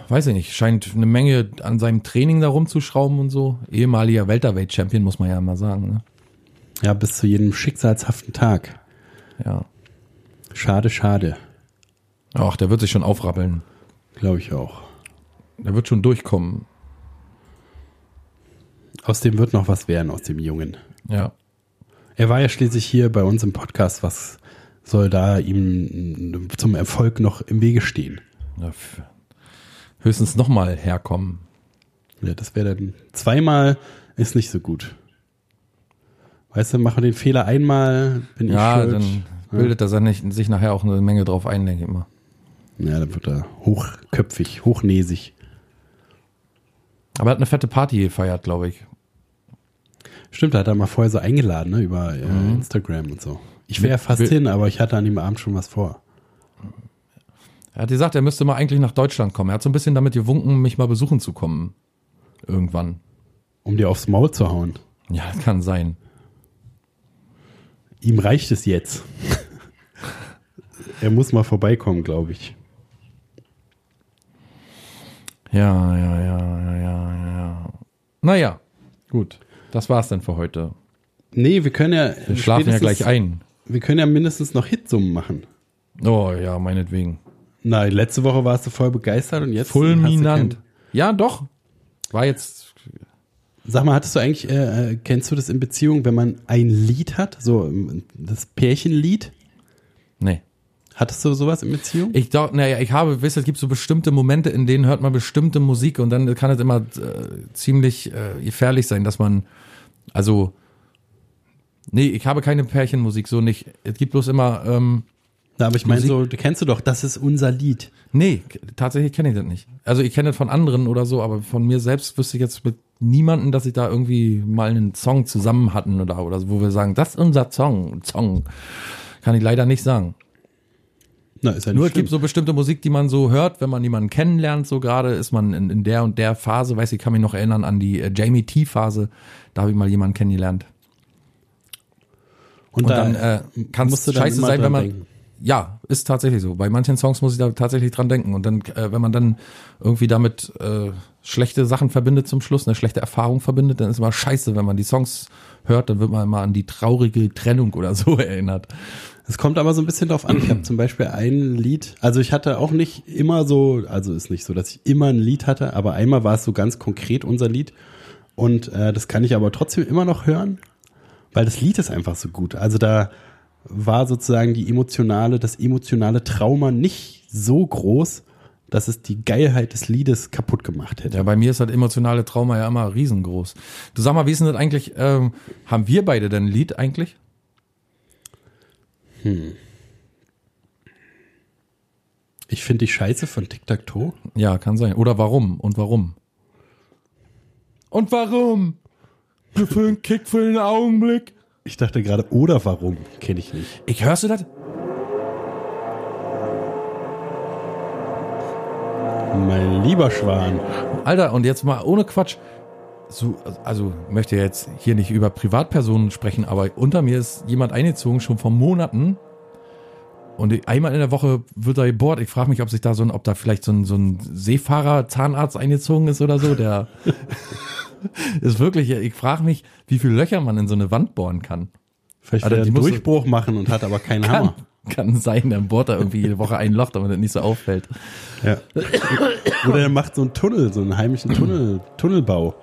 weiß ich nicht, scheint eine Menge an seinem Training da rumzuschrauben und so. Ehemaliger Welterweight-Champion, muss man ja mal sagen, ne? Ja, bis zu jedem schicksalshaften Tag. Ja. Schade, schade. Ach, der wird sich schon aufrappeln. Glaube ich auch. Der wird schon durchkommen. Aus dem wird noch was werden, aus dem Jungen. Ja. Er war ja schließlich hier bei uns im Podcast. Was soll da ihm zum Erfolg noch im Wege stehen? ja höchstens nochmal herkommen. Ja, das wäre dann zweimal ist nicht so gut. Weißt du, mache den Fehler einmal, bin Ja, ich schuld. dann bildet er sich nachher auch eine Menge drauf ein, denke ich immer. Ja, dann wird er hochköpfig, hochnäsig. Aber er hat eine fette Party gefeiert, glaube ich. Stimmt, da hat er mal vorher so eingeladen, ne, über äh, Instagram und so. Ich wäre fast hin, aber ich hatte an dem Abend schon was vor. Er hat gesagt, er müsste mal eigentlich nach Deutschland kommen. Er hat so ein bisschen damit gewunken, mich mal besuchen zu kommen. Irgendwann. Um dir aufs Maul zu hauen. Ja, das kann sein. Ihm reicht es jetzt. er muss mal vorbeikommen, glaube ich. Ja, ja, ja, ja, ja, ja. Naja, gut. Das war's dann für heute. Nee, wir können ja. Wir schlafen ja gleich ein. Wir können ja mindestens noch Hitsummen machen. Oh ja, meinetwegen. Nein, letzte Woche warst du voll begeistert und jetzt. Fulminant. Ja, doch. War jetzt. Sag mal, hattest du eigentlich, äh, äh, kennst du das in Beziehung, wenn man ein Lied hat, so ähm, das Pärchenlied? Nee. Hattest du sowas in Beziehung? Ich doch, naja, ich habe, wisst ihr, es gibt so bestimmte Momente, in denen hört man bestimmte Musik und dann kann es immer äh, ziemlich äh, gefährlich sein, dass man, also, nee, ich habe keine Pärchenmusik, so nicht. Es gibt bloß immer, ähm, Na, aber ich meine so, du kennst du doch, das ist unser Lied. nee, tatsächlich kenne ich das nicht. Also ich kenne das von anderen oder so, aber von mir selbst wüsste ich jetzt mit niemanden, dass ich da irgendwie mal einen Song zusammen hatten oder, oder so, wo wir sagen, das ist unser Song, Song. Kann ich leider nicht sagen. Na, ist ja Nur es schlimm. gibt so bestimmte Musik, die man so hört, wenn man jemanden kennenlernt, so gerade ist man in, in der und der Phase, weiß ich, kann mich noch erinnern an die äh, Jamie T Phase, da habe ich mal jemanden kennengelernt. und, Und da dann äh, kann es dann scheiße sein, wenn man denken. ja, ist tatsächlich so. Bei manchen Songs muss ich da tatsächlich dran denken. Und dann, äh, wenn man dann irgendwie damit äh, schlechte Sachen verbindet zum Schluss, eine schlechte Erfahrung verbindet, dann ist immer scheiße, wenn man die Songs hört, dann wird man immer an die traurige Trennung oder so erinnert. Es kommt aber so ein bisschen drauf an. Ich habe zum Beispiel ein Lied, also ich hatte auch nicht immer so, also ist nicht so, dass ich immer ein Lied hatte, aber einmal war es so ganz konkret unser Lied. Und äh, das kann ich aber trotzdem immer noch hören, weil das Lied ist einfach so gut. Also da war sozusagen die emotionale, das emotionale Trauma nicht so groß, dass es die Geilheit des Liedes kaputt gemacht hätte. Ja, bei mir ist das emotionale Trauma ja immer riesengroß. Du sag mal, wie ist denn das eigentlich? Ähm, haben wir beide denn ein Lied eigentlich? Ich finde die Scheiße von Tic Tac Toe. Ja, kann sein. Oder warum? Und warum? Und warum? Für einen Kick, für einen Augenblick. Ich dachte gerade, oder warum, kenne ich nicht. Ich hörst du das? Mein lieber Schwan. Alter, und jetzt mal ohne Quatsch. So, also möchte jetzt hier nicht über Privatpersonen sprechen, aber unter mir ist jemand eingezogen, schon vor Monaten. Und einmal in der Woche wird er gebohrt. Ich frage mich, ob sich da so ein, ob da vielleicht so ein, so ein Seefahrer, Zahnarzt eingezogen ist oder so. Der ist wirklich, ich frage mich, wie viele Löcher man in so eine Wand bohren kann. Vielleicht Alter, will er die einen Durchbruch machen und hat aber keinen Kann, Hammer. kann sein, dann bohrt er irgendwie jede Woche ein Loch, damit das nicht so auffällt. Ja. Oder er macht so einen Tunnel, so einen heimischen Tunnel, Tunnelbau.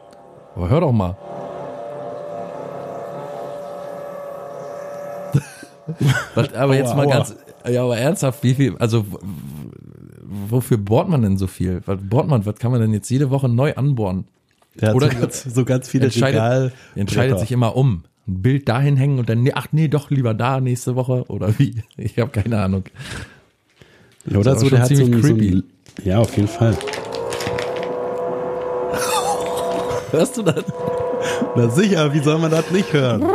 Aber hör doch mal. Was, aber jetzt Aua, mal aua. ganz, ja, aber ernsthaft, wie viel, also wofür bohrt man denn so viel? Was bohrt man, was kann man denn jetzt jede Woche neu anbohren? Hat Oder so, ganz, so ganz viele entscheidet, Regal. entscheidet sich immer um. Ein Bild dahin hängen und dann, ach nee, doch lieber da nächste Woche oder wie? Ich habe keine Ahnung. Oder so, der hat so, ziemlich so creepy. einen, Ja, auf jeden Fall. Hörst du das? Na sicher, wie soll man das nicht hören?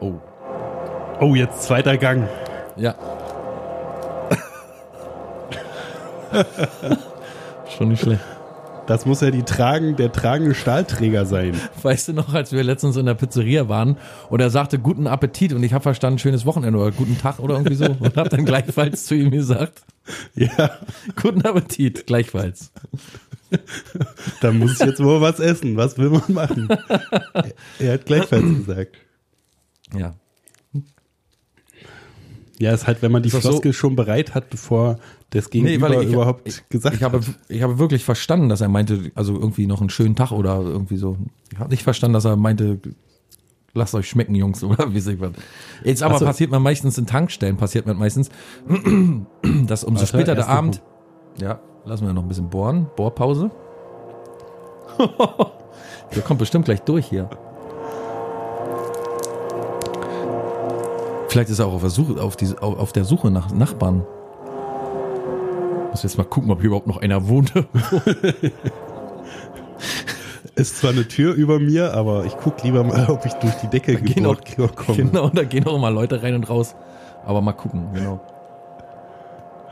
Oh, Oh, jetzt zweiter Gang. ja. Schon nicht schlecht. Das muss ja die tragen, der tragende Stahlträger sein. Weißt du noch, als wir letztens in der Pizzeria waren und er sagte guten Appetit und ich habe verstanden schönes Wochenende oder guten Tag oder irgendwie so und habe dann gleichfalls zu ihm gesagt Ja, guten Appetit gleichfalls. da muss ich jetzt wohl was essen. Was will man machen? Er, hat gleichfalls gesagt. Ja, Ja, ist halt, wenn man die das so? Floskel schon bereit hat, bevor das Gegenüber weil ich- überhaupt ich, gesagt ich habe hat. ich habe wirklich verstanden, dass er meinte also irgendwie noch einen schönen Tag oder irgendwie so. Ich habe nicht verstanden, dass er meinte lasst euch schmecken, Jungs oder wie sich was. Jetzt aber so. passiert man meistens in Tankstellen passiert man meistens, dass umso Warte, später der Abend ja lassen wir noch ein bisschen bohren Bohrpause. der kommt bestimmt gleich durch hier. Vielleicht ist er auch auf der Suche, auf, die, auf der Suche nach Nachbarn. Muss jetzt mal gucken, ob hier überhaupt noch einer wohnt. Ist zwar eine Tür über mir, aber ich guck lieber mal, ob ich durch die Decke gebohrt komme. genau, da gehen auch immer Leute rein und raus. Aber mal gucken, genau.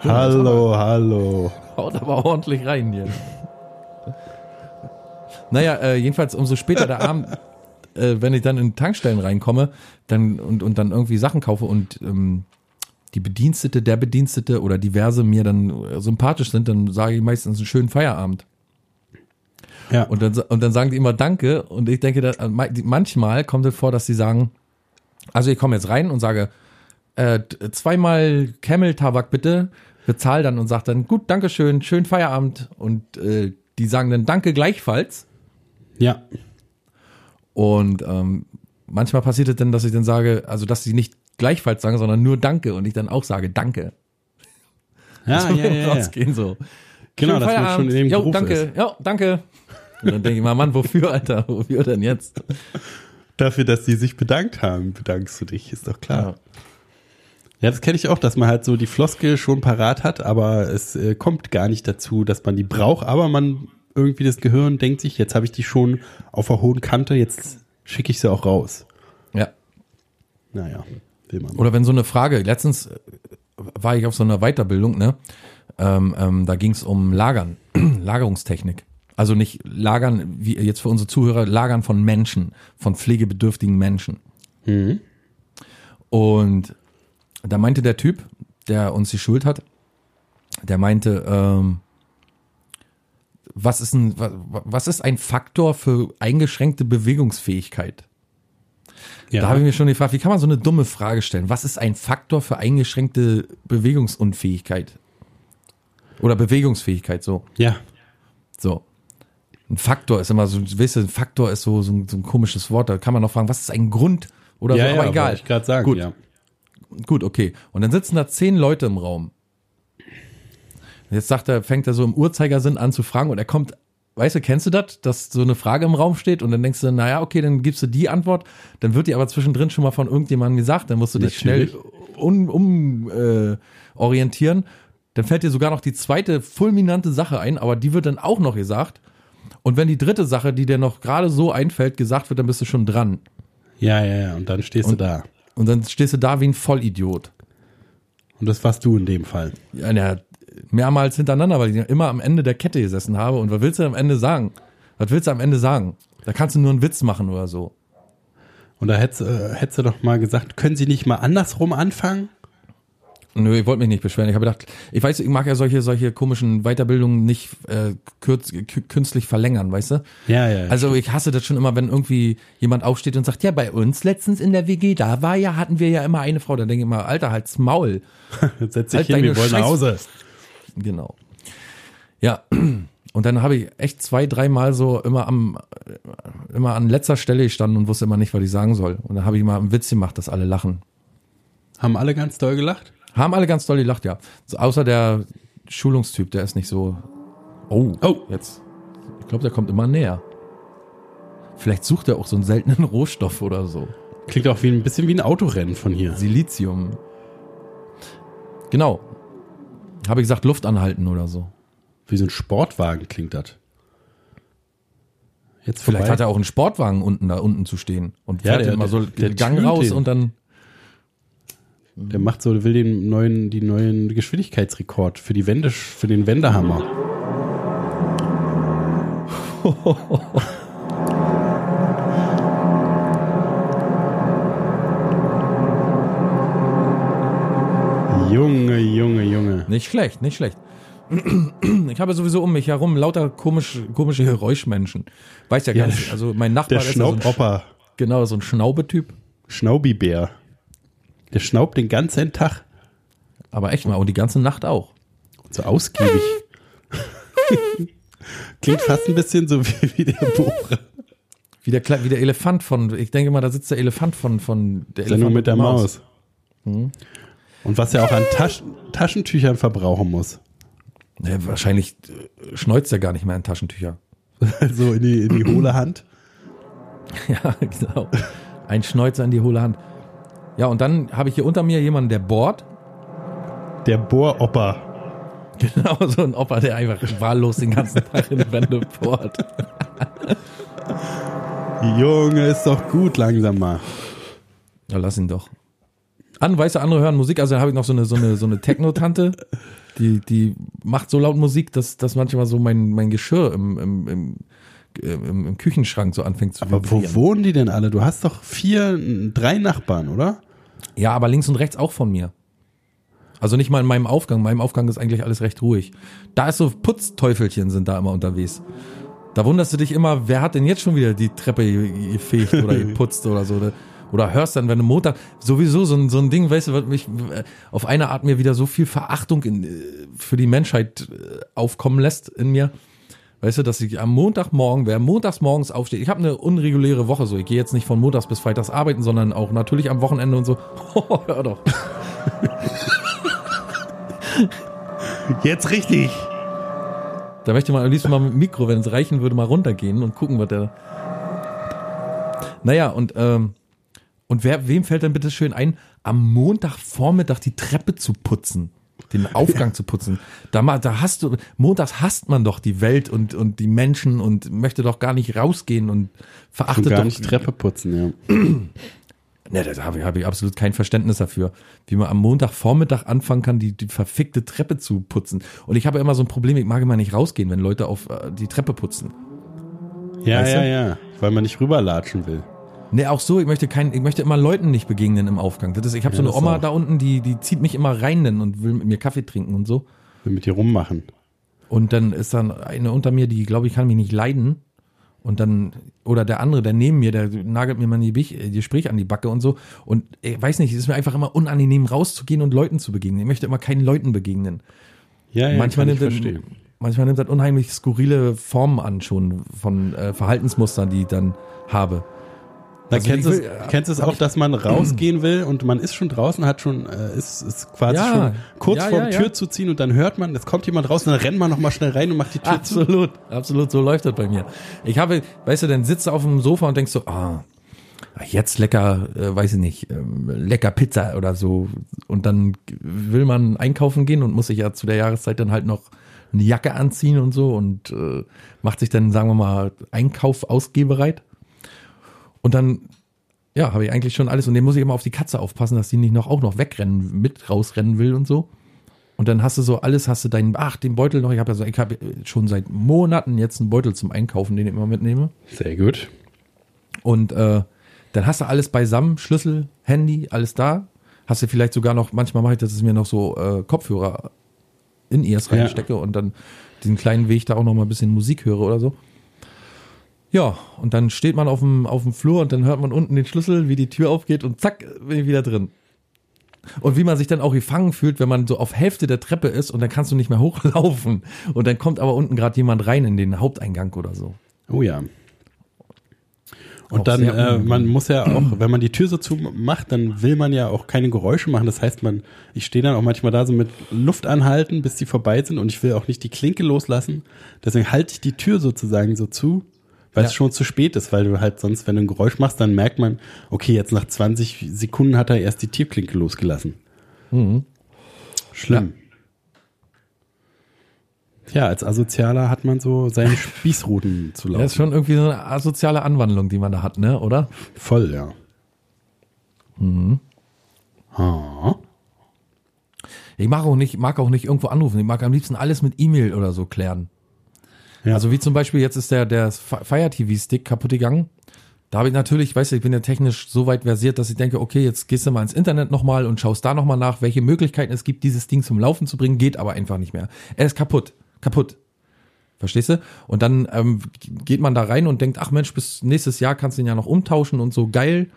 Hallo, hallo. Haut aber ordentlich rein hier. Naja, äh, jedenfalls umso später der Abend, äh, wenn ich dann in Tankstellen reinkomme dann, und, und dann irgendwie Sachen kaufe und ähm, die Bedienstete, der Bedienstete oder diverse mir dann äh, sympathisch sind, dann sage ich meistens einen schönen Feierabend. Ja, Und dann, und dann sagen die immer Danke. Und ich denke, da, manchmal kommt es vor, dass sie sagen, also ich komme jetzt rein und sage, äh, zweimal Camel-Tabak bitte, bezahl dann und sage dann, gut, Dankeschön, schönen Feierabend. Und äh, die sagen dann Danke gleichfalls. ja. Und ähm, manchmal passiert es dann, dass ich dann sage, also dass sie nicht gleichfalls sagen, sondern nur Danke und ich dann auch sage Danke. Ja, So ja, ja, ja. rausgehen so. Genau, Schönen man Feierabend. schon in dem jo, danke, ist. jo, danke. Und dann denke ich mal, Mann, wofür, Alter? Wofür denn jetzt? Dafür, dass die sich bedankt haben, bedankst du dich, ist doch klar. Ja. Ja, das kenne ich auch, dass man halt so die Floskel schon parat hat, aber es äh, kommt gar nicht dazu, dass man die braucht, aber man irgendwie das Gehirn denkt sich, jetzt habe ich die schon auf der hohen Kante, jetzt schicke ich sie auch raus. Ja. Naja, will man. Oder wenn so eine Frage, letztens äh, war ich auf so einer Weiterbildung, ne? Ähm, ähm, da ging es um Lagern, Lagerungstechnik. Also nicht Lagern, wie jetzt für unsere Zuhörer, Lagern von Menschen, von pflegebedürftigen Menschen. Mhm. Und da meinte der Typ, der uns die Schuld hat, der meinte, ähm, was ist ein, wa- wa- was ist ein Faktor für eingeschränkte Bewegungsfähigkeit? Ja. Da habe ich mir schon gefragt, wie kann man so eine dumme Frage stellen? Was ist ein Faktor für eingeschränkte Bewegungsunfähigkeit? Oder Bewegungsfähigkeit, so. ja. So. Ein Faktor ist immer so, weißt du, ein Faktor ist so, so, ein, so ein komisches Wort. Da kann man noch fragen, was ist ein Grund? Oder ja, so, aber ja, egal. Ich gerade sagen, Gut. ja. Gut, okay. Und dann sitzen da zehn Leute im Raum. Jetzt sagt er, fängt er so im Uhrzeigersinn an zu fragen und er kommt, weißt du, kennst du das, dass so eine Frage im Raum steht und dann denkst du, naja, okay, dann gibst du die Antwort, dann wird die aber zwischendrin schon mal von irgendjemandem gesagt, dann musst du dich Natürlich. schnell um, um äh. Dann fällt dir sogar noch die zweite fulminante Sache ein, aber die wird dann auch noch gesagt. Und wenn die dritte Sache, die dir noch gerade so einfällt, gesagt wird, dann bist du schon dran. Ja, ja, ja. Und dann stehst du da. Und dann stehst du da wie ein Vollidiot. Und das warst du in dem Fall. Ja, na, mehrmals hintereinander, weil ich immer am Ende der Kette gesessen habe. Und was willst du am Ende sagen? Was willst du am Ende sagen? Da kannst du nur einen Witz machen oder so. Und da hättest, äh, hättest du doch mal gesagt, können Sie nicht mal andersrum anfangen? Nö, ich wollte mich nicht beschweren. Ich habe gedacht, ich weiß, ich mag ja solche, solche komischen Weiterbildungen nicht äh, kürz, kü- künstlich verlängern, weißt du? Ja, ja. Also ich hasse das schon immer, wenn irgendwie jemand aufsteht und sagt, ja, bei uns letztens in der WG, da war ja, hatten wir ja immer eine Frau. Dann denke ich immer, Alter, halt's Maul. Setz dich halt hin, wir wollen nach Scheiß- Hause. Genau. Ja, und dann habe ich echt zwei, dreimal so immer am äh, immer an letzter Stelle gestanden und wusste immer nicht, was ich sagen soll. Und dann habe ich mal einen Witz gemacht, dass alle lachen. Haben alle ganz doll gelacht? Haben alle ganz doll gelacht, ja. So, außer der Schulungstyp, der ist nicht so. Oh, Oh. jetzt. Ich glaube, der kommt immer näher. Vielleicht sucht er auch so einen seltenen Rohstoff oder so. Klingt auch wie ein bisschen wie ein Autorennen von hier. Silizium. Genau. Habe ich gesagt, Luft anhalten oder so. Wie so ein Sportwagen klingt das. Jetzt Vielleicht vorbei. hat er auch einen Sportwagen unten da unten zu stehen und Ja, fährt der- immer so der- den Gang der raus den. und dann Der macht so, der will den neuen, die neuen Geschwindigkeitsrekord für die Wende, für den Wendehammer. Junge, Junge, Junge. nicht schlecht, nicht schlecht. Ich habe sowieso um mich herum lauter komisch, komische Geräuschmenschen. Weiß ja gar Ja, nicht. Also mein Nachbar Der ist ja so ein, Sch- genau so ein Schnaubetyp. Schnaubibär. Der schnaubt den ganzen Tag. Aber echt mal und die ganze Nacht auch. So ausgiebig. Klingt fast ein bisschen so wie, wie der Bohrer. Wie der, wie der Elefant von, ich denke mal, da sitzt der Elefant von, von der Sendung Elefant mit der und Maus. Mhm. Und was er auch an Tasch Taschentüchern verbrauchen muss. Ja, wahrscheinlich äh, schneuzt er gar nicht mehr in Taschentücher. so in die, in die hohle Hand. Ja, genau. Ein Schneuzer in die hohle Hand. Ja, und dann habe ich hier unter mir jemanden, der bohrt. Der Bohropper. Genau, so ein Opa, der einfach wahllos den ganzen Tag in die Wände bohrt. Junge, ist doch gut langsam mal. Ja, lass ihn doch. An, weißt du, andere hören Musik, also da habe ich noch so eine, so eine, so eine Techno-Tante, die, die macht so laut Musik, dass, dass manchmal so mein, mein Geschirr im, im, im, im, im Küchenschrank so anfängt zu Aber wo vibrieren. wohnen die denn alle? Du hast doch vier, drei Nachbarn, oder? Ja, aber links und rechts auch von mir. Also nicht mal in meinem Aufgang. In meinem Aufgang ist eigentlich alles recht ruhig. Da ist so Putzteufelchen sind da immer unterwegs. Da wunderst du dich immer, wer hat denn jetzt schon wieder die Treppe ge- gefegt oder geputzt oder so. Oder, oder hörst dann, wenn du Montag sowieso so ein, so ein Ding, weißt du, was mich äh, auf eine Art mir wieder so viel Verachtung in, äh, für die Menschheit äh, aufkommen lässt in mir. Weißt du, dass ich am Montagmorgen, wer montags morgens aufsteht, ich habe eine unreguläre Woche so, ich gehe jetzt nicht von montags bis freitags arbeiten, sondern auch natürlich am Wochenende und so. Hör doch. Jetzt richtig. Da möchte man am liebsten mal mit dem Mikro, wenn es reichen würde, mal runtergehen und gucken, was der. Naja, und, ähm, und wer, wem fällt denn bitte schön ein, am Montagvormittag die Treppe zu putzen? Den Aufgang zu putzen. Da, mal, da hast du, montags hasst man doch die Welt und, und die Menschen und möchte doch gar nicht rausgehen und Und verachtet gar doch. nicht Treppe putzen, ja. Ne, da habe ich, hab ich absolut kein Verständnis dafür, wie man am Montagvormittag anfangen kann, die, die verfickte Treppe zu putzen. Und ich habe immer so ein Problem, ich mag immer nicht rausgehen, wenn Leute auf äh, die Treppe putzen. Ja, Weißt ja, du? ja. Weil man nicht rüberlatschen will. Nee, auch so, ich möchte kein, ich möchte immer Leuten nicht begegnen im Aufgang. Das ist, ich habe so Ja, eine das Oma da unten, die, die zieht mich immer rein und will mit mir Kaffee trinken und so. Will mit dir rummachen. Und dann ist dann eine unter mir, die, glaube ich, kann mich nicht leiden. Und dann, oder der andere, der neben mir, der nagelt mir mal die äh, die Gespräch an die Backe und so. Und ich weiß nicht, es ist mir einfach immer unangenehm, rauszugehen und Leuten zu begegnen. Ich möchte immer keinen Leuten begegnen. Ja, ja, manchmal, kann ich nimmt das, verstehen. manchmal nimmt das unheimlich skurrile Formen an schon von äh, Verhaltensmustern, die ich dann habe. Da Also kennst du es, will- kennst es auch, dass man rausgehen will und man ist schon draußen, hat schon, äh, ist, ist quasi Ja. schon kurz Ja, vorm ja, Tür zu ziehen und dann hört man, es kommt jemand raus und dann rennt man nochmal schnell rein und macht die Tür zu. Absolut, absolut, so läuft das bei mir. Ich habe, weißt du, dann sitzt du auf dem Sofa und denkst so, ah, jetzt lecker, äh, weiß ich nicht, ähm, lecker Pizza oder so. Und dann will man einkaufen gehen und muss sich ja zu der Jahreszeit dann halt noch eine Jacke anziehen und so und äh, macht sich dann, sagen wir mal, Einkauf ausgebereit. Und dann, ja, habe ich eigentlich schon alles und den muss ich immer auf die Katze aufpassen, dass die nicht noch auch noch wegrennen, mit rausrennen will und so. Und dann hast du so alles, hast du deinen, ach, den Beutel noch. Ich habe ja so, ich habe schon seit Monaten jetzt einen Beutel zum Einkaufen, den ich immer mitnehme. Sehr gut. Und äh, dann hast du alles beisammen, Schlüssel, Handy, alles da. Hast du vielleicht sogar noch, manchmal mache ich das, dass ich mir noch so äh, Kopfhörer in ears Ja. reinstecke und dann diesen kleinen Weg da auch noch mal ein bisschen Musik höre oder so. Ja, und dann steht man auf dem, auf dem Flur und dann hört man unten den Schlüssel, wie die Tür aufgeht und zack, bin ich wieder drin. Und wie man sich dann auch gefangen fühlt, wenn man so auf Hälfte der Treppe ist und dann kannst du nicht mehr hochlaufen. Und dann kommt aber unten gerade jemand rein in den Haupteingang oder so. Oh ja. Und Auch dann, äh, man muss ja auch, wenn man die Tür so zu macht, dann will man ja auch keine Geräusche machen. Das heißt, man, ich stehe dann auch manchmal da so mit Luft anhalten, bis die vorbei sind und ich will auch nicht die Klinke loslassen. Deswegen halte ich die Tür sozusagen so zu, weil es Ja. schon zu spät ist, weil du halt sonst, wenn du ein Geräusch machst, dann merkt man, okay, jetzt nach 20 Sekunden hat er erst die Türklinke losgelassen. Schlimm. Ja. als Asozialer hat man so seine Spießruten zu laufen. Das ist schon irgendwie so eine asoziale Anwandlung, die man da hat, ne, oder? Voll, ja. Mhm. Ha. Ich mag auch nicht, mag auch nicht irgendwo anrufen. Ich mag am liebsten alles mit E-Mail oder so klären. Ja. Also wie zum Beispiel jetzt ist der, der Fire TV Stick kaputt gegangen. Da habe ich natürlich, weißt du, ich bin ja technisch so weit versiert, dass ich denke, okay, jetzt gehst du mal ins Internet nochmal und schaust da nochmal nach, welche Möglichkeiten es gibt, dieses Ding zum Laufen zu bringen, geht aber einfach nicht mehr. Er ist kaputt, kaputt. Verstehst du? Und dann ähm, geht man da rein und denkt, ach Mensch, bis nächstes Jahr kannst du ihn ja noch umtauschen und so geil.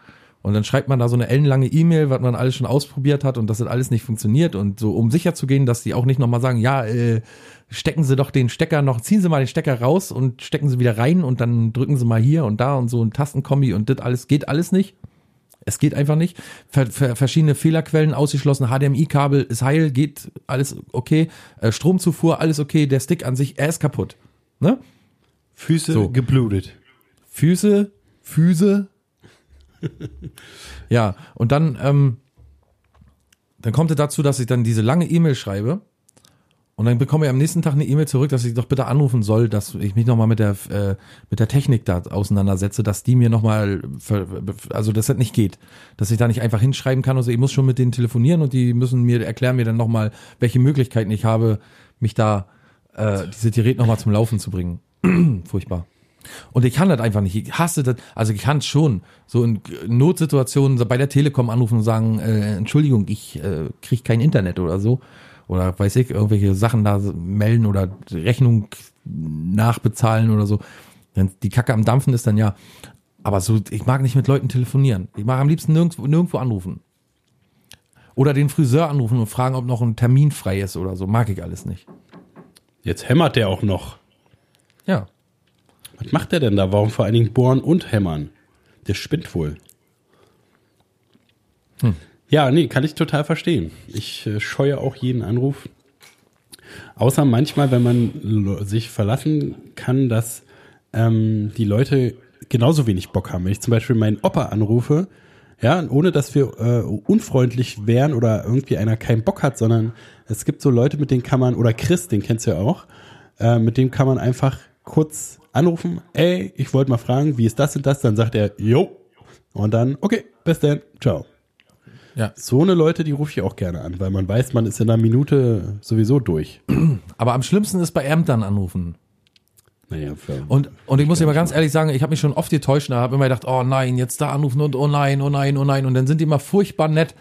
Und dann schreibt man da so eine ellenlange E-Mail, was man alles schon ausprobiert hat und dass das alles nicht funktioniert. Und so, um sicher zu gehen, dass die auch nicht nochmal sagen, ja, äh, stecken Sie doch den Stecker noch, ziehen Sie mal den Stecker raus und stecken Sie wieder rein und dann drücken Sie mal hier und da und so ein Tastenkombi und das alles geht alles nicht. Es geht einfach nicht. Ver, ver, verschiedene Fehlerquellen ausgeschlossen. HDMI-Kabel ist heil, geht alles okay. Äh, Stromzufuhr, alles okay. Der Stick an sich, er ist kaputt. Ne? Füße So. geblutet. Füße, Füße. ja, und dann, ähm, dann kommt es dazu, dass ich dann diese lange E-Mail schreibe und dann bekomme ich am nächsten Tag eine E-Mail zurück, dass ich doch bitte anrufen soll, dass ich mich nochmal mit der äh, mit der Technik da auseinandersetze, dass die mir nochmal, also dass das nicht geht, dass ich da nicht einfach hinschreiben kann, also ich muss schon mit denen telefonieren und die müssen mir erklären mir dann nochmal, welche Möglichkeiten ich habe, mich da äh, diese Gerät nochmal zum Laufen zu bringen. Furchtbar. Und ich kann das einfach nicht. Ich hasse das. Also ich kann es schon. So in Notsituationen bei der Telekom anrufen und sagen, äh, Entschuldigung, ich äh, kriege kein Internet oder so. Oder weiß ich, irgendwelche Sachen da melden oder Rechnung nachbezahlen oder so. Wenn die Kacke am Dampfen ist, dann ja. Aber so, ich mag nicht mit Leuten telefonieren. Ich mag am liebsten nirgendwo, nirgendwo anrufen. Oder den Friseur anrufen und fragen, ob noch ein Termin frei ist oder so. Mag ich alles nicht. Jetzt hämmert der auch noch. Ja. Was macht der denn da? Warum vor allen Dingen bohren und hämmern? Der spinnt wohl. Ja, nee, kann ich total verstehen. Ich äh, scheue auch jeden Anruf. Außer manchmal, wenn man sich verlassen kann, dass ähm, die Leute genauso wenig Bock haben. Wenn ich zum Beispiel meinen Opa anrufe, ja, ohne dass wir äh, unfreundlich wären oder irgendwie einer keinen Bock hat, sondern es gibt so Leute, mit denen kann man, oder Chris, den kennst du ja auch, äh, mit dem kann man einfach kurz anrufen, ey, ich wollte mal fragen, wie ist das und das? Dann sagt er, jo. Und dann, okay, bis dann, ciao. Ja. So eine Leute, die rufe ich auch gerne an, weil man weiß, man ist in einer Minute sowieso durch. Aber am schlimmsten ist bei Ämtern anrufen. Naja, für, Und, und ich muss dir mal ganz ehrlich sagen, ich habe mich schon oft getäuscht und habe immer gedacht, oh nein, jetzt da anrufen und oh nein, oh nein, oh nein. Und dann sind die immer furchtbar nett.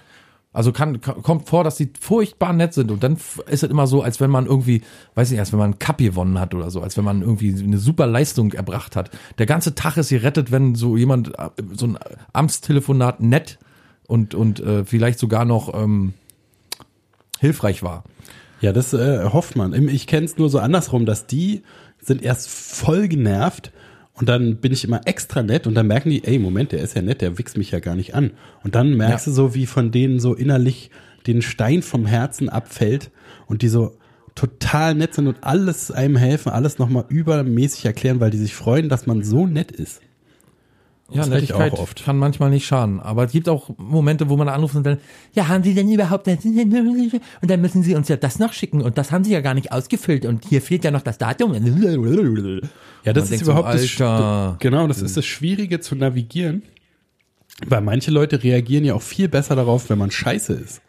Also kann, kommt vor, dass die furchtbar nett sind. Und dann ist es immer so, als wenn man irgendwie, weiß nicht, als wenn man einen Cup gewonnen hat oder so, als wenn man irgendwie eine super Leistung erbracht hat. Der ganze Tag ist gerettet, wenn so jemand, äh, so ein Amtstelefonat nett und, und äh, vielleicht sogar noch ähm, hilfreich war. Ja, das äh, hofft man. Ich kenne es nur so andersrum, dass die sind erst voll genervt und dann bin ich immer extra nett und dann merken die, ey, Moment, der ist ja nett, der wichst mich ja gar nicht an. Und dann merkst Ja. du so, wie von denen so innerlich den Stein vom Herzen abfällt und die so total nett sind und alles einem helfen, alles nochmal übermäßig erklären, weil die sich freuen, dass man so nett ist. Ja, Nettigkeit auch oft. kann manchmal nicht schaden. Aber es gibt auch Momente, wo man anruft und dann, ja, haben Sie denn überhaupt? Und dann müssen Sie uns ja das noch schicken und das haben Sie ja gar nicht ausgefüllt und hier fehlt ja noch das Datum. Ja, das Man ist denkt so, überhaupt das, genau, das ist das Schwierige zu navigieren, weil manche Leute reagieren ja auch viel besser darauf, wenn man scheiße ist.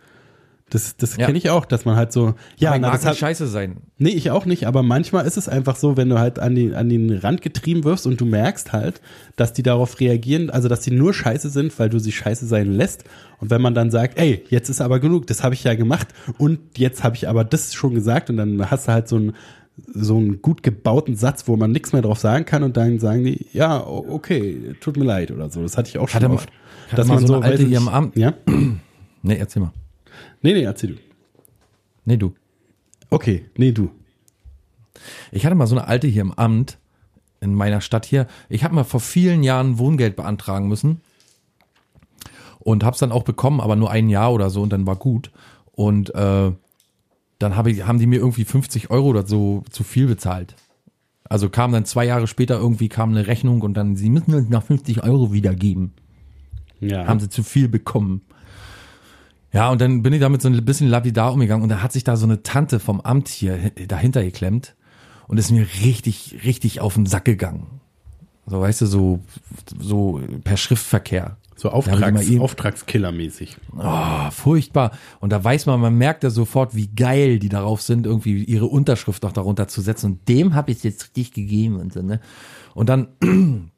Das, das Ja. kenne ich auch, dass man halt so, ja, Ja, na, mag das hat, scheiße sein. nee, ich auch nicht, aber manchmal ist es einfach so, wenn du halt an den, an den Rand getrieben wirst und du merkst halt, dass die darauf reagieren, also dass die nur scheiße sind, weil du sie scheiße sein lässt. Und wenn man dann sagt, ey, jetzt ist aber genug, das habe ich ja gemacht und jetzt habe ich aber das schon gesagt und dann hast du halt so einen so einen gut gebauten Satz, wo man nichts mehr drauf sagen kann und dann sagen die, ja, okay, tut mir leid oder so. Das hatte ich auch schon Hatte mal- oft. hatte mal so eine alte hier ich- im Amt. Ja? Nee, erzähl mal. Nee, nee, erzähl du. Nee, du. Okay, nee, du. Ich hatte mal so eine alte hier im Amt in meiner Stadt hier. Ich habe mal vor vielen Jahren Wohngeld beantragen müssen und habe es dann auch bekommen, aber nur ein Jahr oder so und dann war gut. Und äh, dann hab ich, haben die mir irgendwie 50 Euro oder so zu viel bezahlt. Also kam dann zwei Jahre später irgendwie kam eine Rechnung und dann, sie müssen uns noch 50 Euro wiedergeben. Ja. haben sie zu viel bekommen. Ja, und dann bin ich damit so ein bisschen lapidar umgegangen und da hat sich da so eine Tante vom Amt hier hi- dahinter geklemmt und ist mir richtig, richtig auf den Sack gegangen. So, weißt du, so, so per Schriftverkehr. so Auftrags, ihn- Auftragskiller-mäßig. Oh, furchtbar. Und da weiß man, man merkt ja sofort, wie geil die darauf sind, irgendwie ihre Unterschrift noch darunter zu setzen. Und dem habe ich es jetzt richtig gegeben und so, ne? Und dann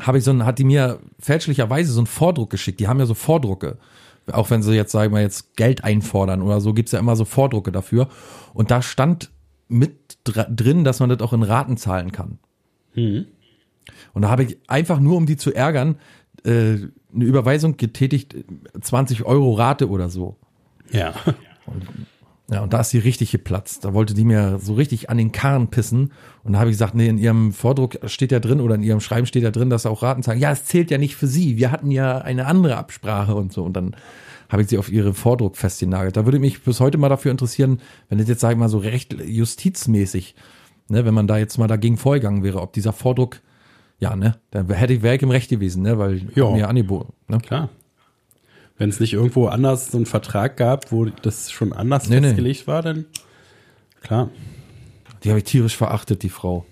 habe ich so ein, hat die mir fälschlicherweise so einen Vordruck geschickt. Die haben ja so Vordrucke. Auch wenn sie jetzt, sagen wir jetzt, Geld einfordern oder so, gibt's ja immer so Vordrucke dafür. Und da stand mit drin, dass man das auch in Raten zahlen kann. Und da habe ich einfach nur, um die zu ärgern, äh, eine Überweisung getätigt, 20 Euro Rate oder so. Ja. Ja, und da ist sie richtig geplatzt. Da wollte die mir so richtig an den Karren pissen. Und da habe ich gesagt, nee, in ihrem Vordruck steht ja drin oder in ihrem Schreiben steht ja drin, dass auch Raten zahlen. Ja, es zählt ja nicht für sie. Wir hatten ja eine andere Absprache und so. Und dann habe ich sie auf ihre Vordruck festgenagelt. Da würde mich bis heute mal dafür interessieren, wenn das jetzt, sag ich mal, so recht justizmäßig, ne, wenn man da jetzt mal dagegen vorgegangen wäre, ob dieser Vordruck, ja, ne, dann hätte ich, wäre ich im Recht gewesen, ne, weil Ja. mir angeboten, ne. Klar. Wenn es nicht irgendwo anders so einen Vertrag gab, wo das schon anders Nee, nee. festgelegt war, dann klar. Die habe ich tierisch verachtet, die Frau.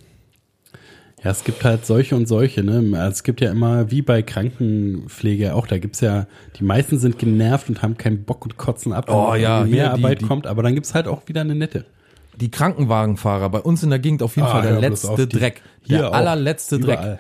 Ja, es gibt halt solche und solche, ne? Also Es gibt ja immer, wie bei Krankenpflege auch, da gibt's ja, die meisten sind genervt und haben keinen Bock und kotzen ab, wenn Oh ja, mehr hier die- Arbeit die- kommt, aber dann gibt's halt auch wieder eine nette. die Krankenwagenfahrer bei uns in der Gegend auf jeden Ah, Fall der letzte Dreck. hier Der allerletzte Dreck.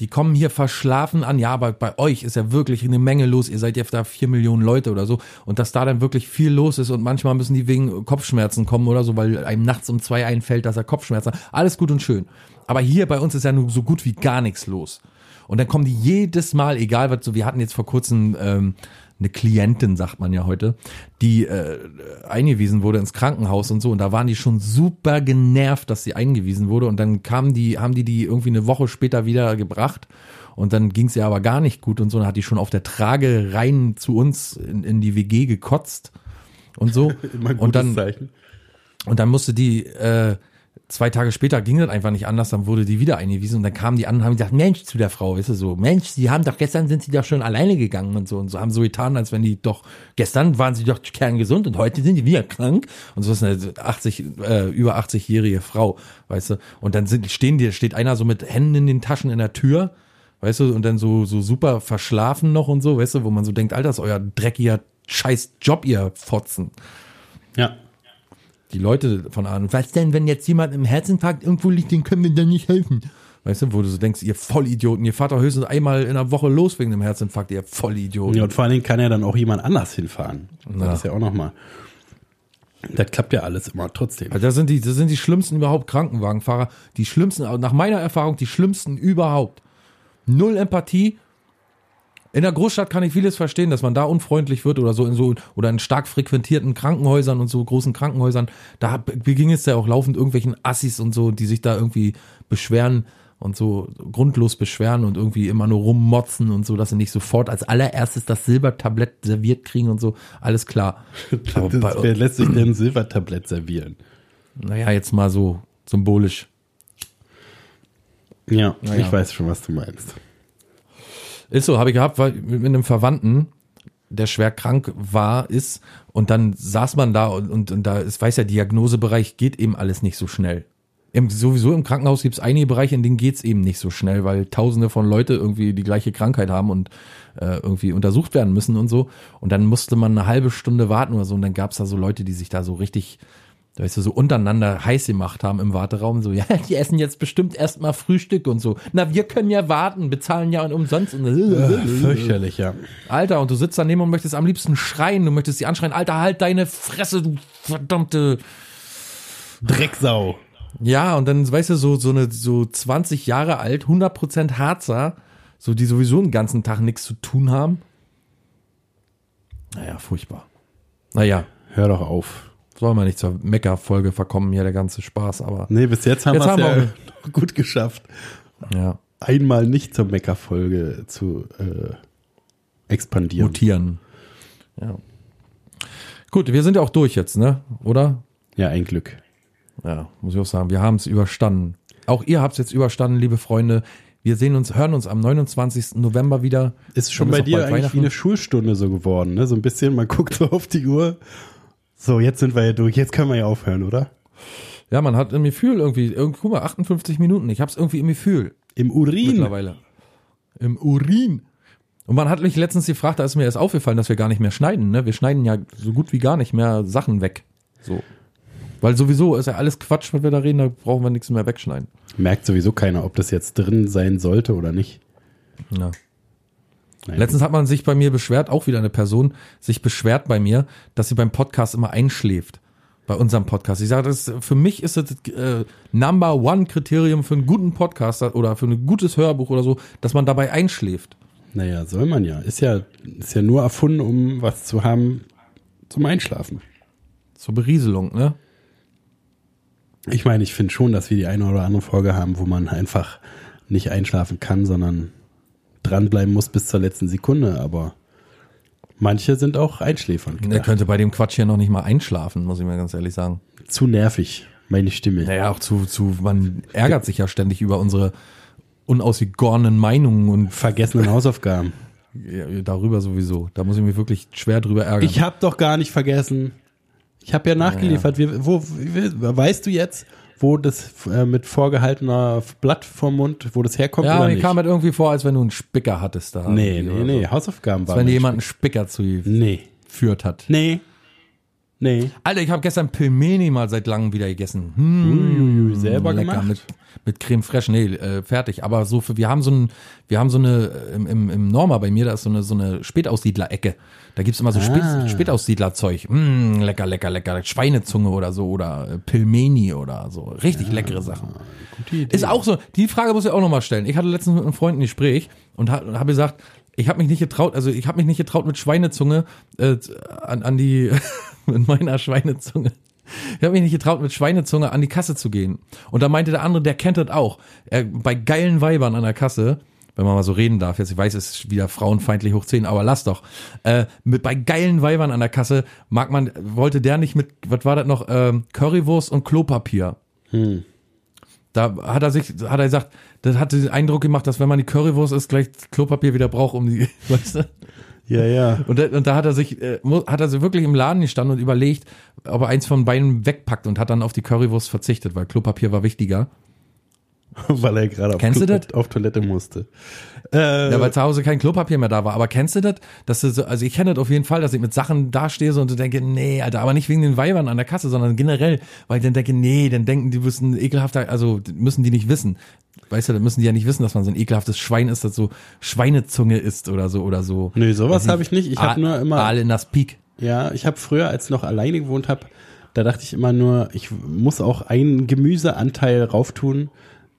Die kommen hier verschlafen an. Ja, aber bei euch ist ja wirklich eine Menge los. Ihr seid ja da vier Millionen Leute oder so. Und dass da dann wirklich viel los ist und manchmal müssen die wegen Kopfschmerzen kommen oder so, weil einem nachts um zwei einfällt, dass er Kopfschmerzen hat. Alles gut und schön. Aber hier bei uns ist ja nur so gut wie gar nichts los. Und dann kommen die jedes Mal, egal was so, wir hatten jetzt vor kurzem ähm, eine Klientin, sagt man ja heute, die äh, eingewiesen wurde ins Krankenhaus und so. Und da waren die schon super genervt, dass sie eingewiesen wurde. Und dann kamen die, haben die die irgendwie eine Woche später wieder gebracht. Und dann ging es ihr aber gar nicht gut und so. Dann hat die schon auf der Trage rein zu uns in, in die WG gekotzt und so. Und dann, Zeichen. und dann musste die, äh, zwei Tage später ging das einfach nicht anders, dann wurde die wieder eingewiesen und dann kamen die an und haben gesagt, Mensch, zu der Frau, weißt du so, Mensch, sie haben doch gestern sind sie doch schon alleine gegangen und so und so haben so getan, als wenn die doch, gestern waren sie doch kerngesund und heute sind die wieder krank und so ist eine 80, äh, über 80-jährige Frau, weißt du, und dann sind, stehen die, steht einer so mit Händen in den Taschen in der Tür, weißt du, und dann so, so super verschlafen noch und so, weißt du, wo man so denkt, Alter, ist euer dreckiger scheiß Job, ihr Fotzen. Ja. Die Leute von Ahnung, was denn, wenn jetzt jemand im Herzinfarkt irgendwo liegt, den können wir dann nicht helfen. Weißt du, wo du so denkst, ihr Vollidioten, ihr fahrt doch höchstens einmal in der Woche los wegen dem Herzinfarkt, ihr Vollidioten. Ja, und vor allen Dingen kann ja dann auch jemand anders hinfahren. Ja. Das ist ja auch nochmal. Das klappt ja alles immer trotzdem. Also das sind die, das sind die schlimmsten überhaupt Krankenwagenfahrer, die schlimmsten, nach meiner Erfahrung, die schlimmsten überhaupt. Null Empathie. In der Großstadt kann ich vieles verstehen, dass man da unfreundlich wird oder so in so oder in stark frequentierten Krankenhäusern und so großen Krankenhäusern. Da beging es ja auch laufend irgendwelchen Assis und so, die sich da irgendwie beschweren und so grundlos beschweren und irgendwie immer nur rummotzen und so, dass sie nicht sofort als allererstes das Silbertablett serviert kriegen und so. Alles klar. Das, bei- wer lässt sich denn ein Silbertablett servieren? naja, jetzt mal so symbolisch. Ja, ja. ich weiß schon, was du meinst. Ist so, habe ich gehabt, weil mit einem Verwandten, der schwer krank war, ist, und dann saß man da und, und, und da ist, weiß ja, Diagnosebereich geht eben alles nicht so schnell. Im, sowieso im Krankenhaus gibt es einige Bereiche, in denen geht's eben nicht so schnell, weil tausende von Leute irgendwie die gleiche Krankheit haben und äh, irgendwie untersucht werden müssen und so. Und dann musste man eine halbe Stunde warten oder so. Und dann gab's da so Leute, die sich da so richtig, weißt du, so untereinander heiß gemacht haben im Warteraum. So, ja, die essen jetzt bestimmt erstmal Frühstück und so. Na, wir können ja warten, bezahlen ja umsonst. Und Fürchterlich, ja. Alter, und du sitzt daneben und möchtest am liebsten schreien. Du möchtest sie anschreien, Alter, halt deine Fresse, du verdammte. Drecksau. Ja, und dann, weißt du, so, so eine, so 20 Jahre alt, 100% Harzer, so, die sowieso den ganzen Tag nichts zu tun haben. Naja, furchtbar. Naja, Hör doch auf. Soll man nicht zur Mecker-Folge verkommen, hier der ganze Spaß, aber, Nee, bis jetzt haben Jetzt wir es haben ja wir- noch gut geschafft, ja, einmal nicht zur Mecker-Folge zu äh, expandieren. mutieren. Ja. Gut, wir sind ja auch durch jetzt, ne? Oder? Ja, ein Glück. Ja, muss ich auch sagen, wir haben es überstanden. Auch ihr habt es jetzt überstanden, liebe Freunde. Wir sehen uns, hören uns am 29. November wieder. Ist schon bei dir eigentlich wie eine Schulstunde so geworden, ne? So ein bisschen, man guckt so auf die Uhr. So, jetzt sind wir ja durch, jetzt können wir ja aufhören, oder? Ja, man hat im Gefühl irgendwie, irgendwie guck mal, 58 Minuten. Ich hab's irgendwie im Gefühl Im Urin. mittlerweile. Im Urin. Und man hat mich letztens gefragt, da ist mir erst aufgefallen, dass wir gar nicht mehr schneiden. Ne? Wir schneiden ja so gut wie gar nicht mehr Sachen weg. So. Weil sowieso ist ja alles Quatsch, wenn wir da reden, da brauchen wir nichts mehr wegschneiden. Merkt sowieso keiner, ob das jetzt drin sein sollte oder nicht. Ja. Nein. Letztens hat man sich bei mir beschwert, auch wieder eine Person, sich beschwert bei mir, dass sie beim Podcast immer einschläft. Bei unserem Podcast. Ich sage, das, für mich ist das äh, Number One Kriterium für einen guten Podcast oder für ein gutes Hörbuch oder so, dass man dabei einschläft. Naja, soll man ja. Ist ja, ist ja nur erfunden, um was zu haben zum Einschlafen. Zur Berieselung, ne? Ich meine, ich finde schon, dass wir die eine oder andere Folge haben, wo man einfach nicht einschlafen kann, sondern dranbleiben muss bis zur letzten Sekunde. Aber manche sind auch einschläfernd. Er könnte bei dem Quatsch hier noch nicht mal einschlafen, muss ich mir ganz ehrlich sagen. Zu nervig, meine Stimme. Naja, auch zu, zu, man ärgert sich ja ständig über unsere unausgegorenen Meinungen und Vergessenen Hausaufgaben. ja, darüber sowieso. Da muss ich mich wirklich schwer drüber ärgern. Ich habe doch gar nicht vergessen. Ich habe ja nachgeliefert. Wir, wo, weißt du jetzt, wo das äh, mit vorgehaltener Blatt vom Mund, wo das herkommt ja, oder mir nicht? kam halt irgendwie vor, als wenn du einen Spicker hattest da. nee, nee, nee, So. Hausaufgaben Als waren. wenn dir nicht- jemand einen Spicker Nee, zugeführt hat. nee, nee. Alter, ich habe gestern Pilmeni mal seit langem wieder gegessen. Hm, Uiuiui, selber lecker gemacht? mit mit Creme fraiche. Nee, äh, fertig. Aber so für, wir haben so ein, wir haben so eine äh, im, im, im Norma bei mir, da ist so eine so eine Spätaussiedler-Ecke. Da gibt's immer so Spät, Ah. Spätaussiedler-Zeug. Mm, lecker, lecker, lecker. Schweinezunge oder so oder äh, Pilmeni oder so. Richtig leckere Sachen. Ist auch so, die Frage muss ich auch nochmal stellen. Ich hatte letztens mit einem Freund ein Gespräch und ha- habe gesagt, ich habe mich nicht getraut, also ich habe mich nicht getraut mit Schweinezunge äh, an, an die, mit meiner Schweinezunge. Ich habe mich nicht getraut, mit Schweinezunge an die Kasse zu gehen. Und da meinte der andere, der kennt das auch. Er, bei geilen Weibern an der Kasse, wenn man mal so reden darf, jetzt ich weiß, es ist wieder frauenfeindlich hoch 10, aber lass doch. Äh, mit bei geilen Weibern an der Kasse mag man, wollte der nicht mit, was war das noch, ähm, Currywurst und Klopapier. Da hat er sich, hat er gesagt, das hat den Eindruck gemacht, dass wenn man die Currywurst isst, gleich Klopapier wieder braucht, um die, weißt du? Ja, ja. Und da, und da hat er sich, äh, hat er so wirklich im Laden gestanden und überlegt, ob er eins von beiden wegpackt und hat dann auf die Currywurst verzichtet, weil Klopapier war wichtiger. weil er gerade auf, das? auf Toilette musste. Äh, Ja, weil zu Hause kein Klopapier mehr da war. Aber kennst du das? Dass du so, also ich kenne das auf jeden Fall, dass ich mit Sachen dastehe so und so denke, nee, Alter, aber nicht wegen den Weibern an der Kasse, sondern generell, weil ich dann denke, nee, dann denken die müssen ekelhafter, also müssen die nicht wissen. Weißt du, dann müssen die ja nicht wissen, dass man so ein ekelhaftes Schwein ist, das so Schweinezunge ist oder so oder so. nee, sowas habe ich nicht. Ich habe Aal- nur immer Aal in das Peak. Ja, ich habe früher, als ich noch alleine gewohnt habe, da dachte ich immer nur, ich muss auch einen Gemüseanteil rauftun,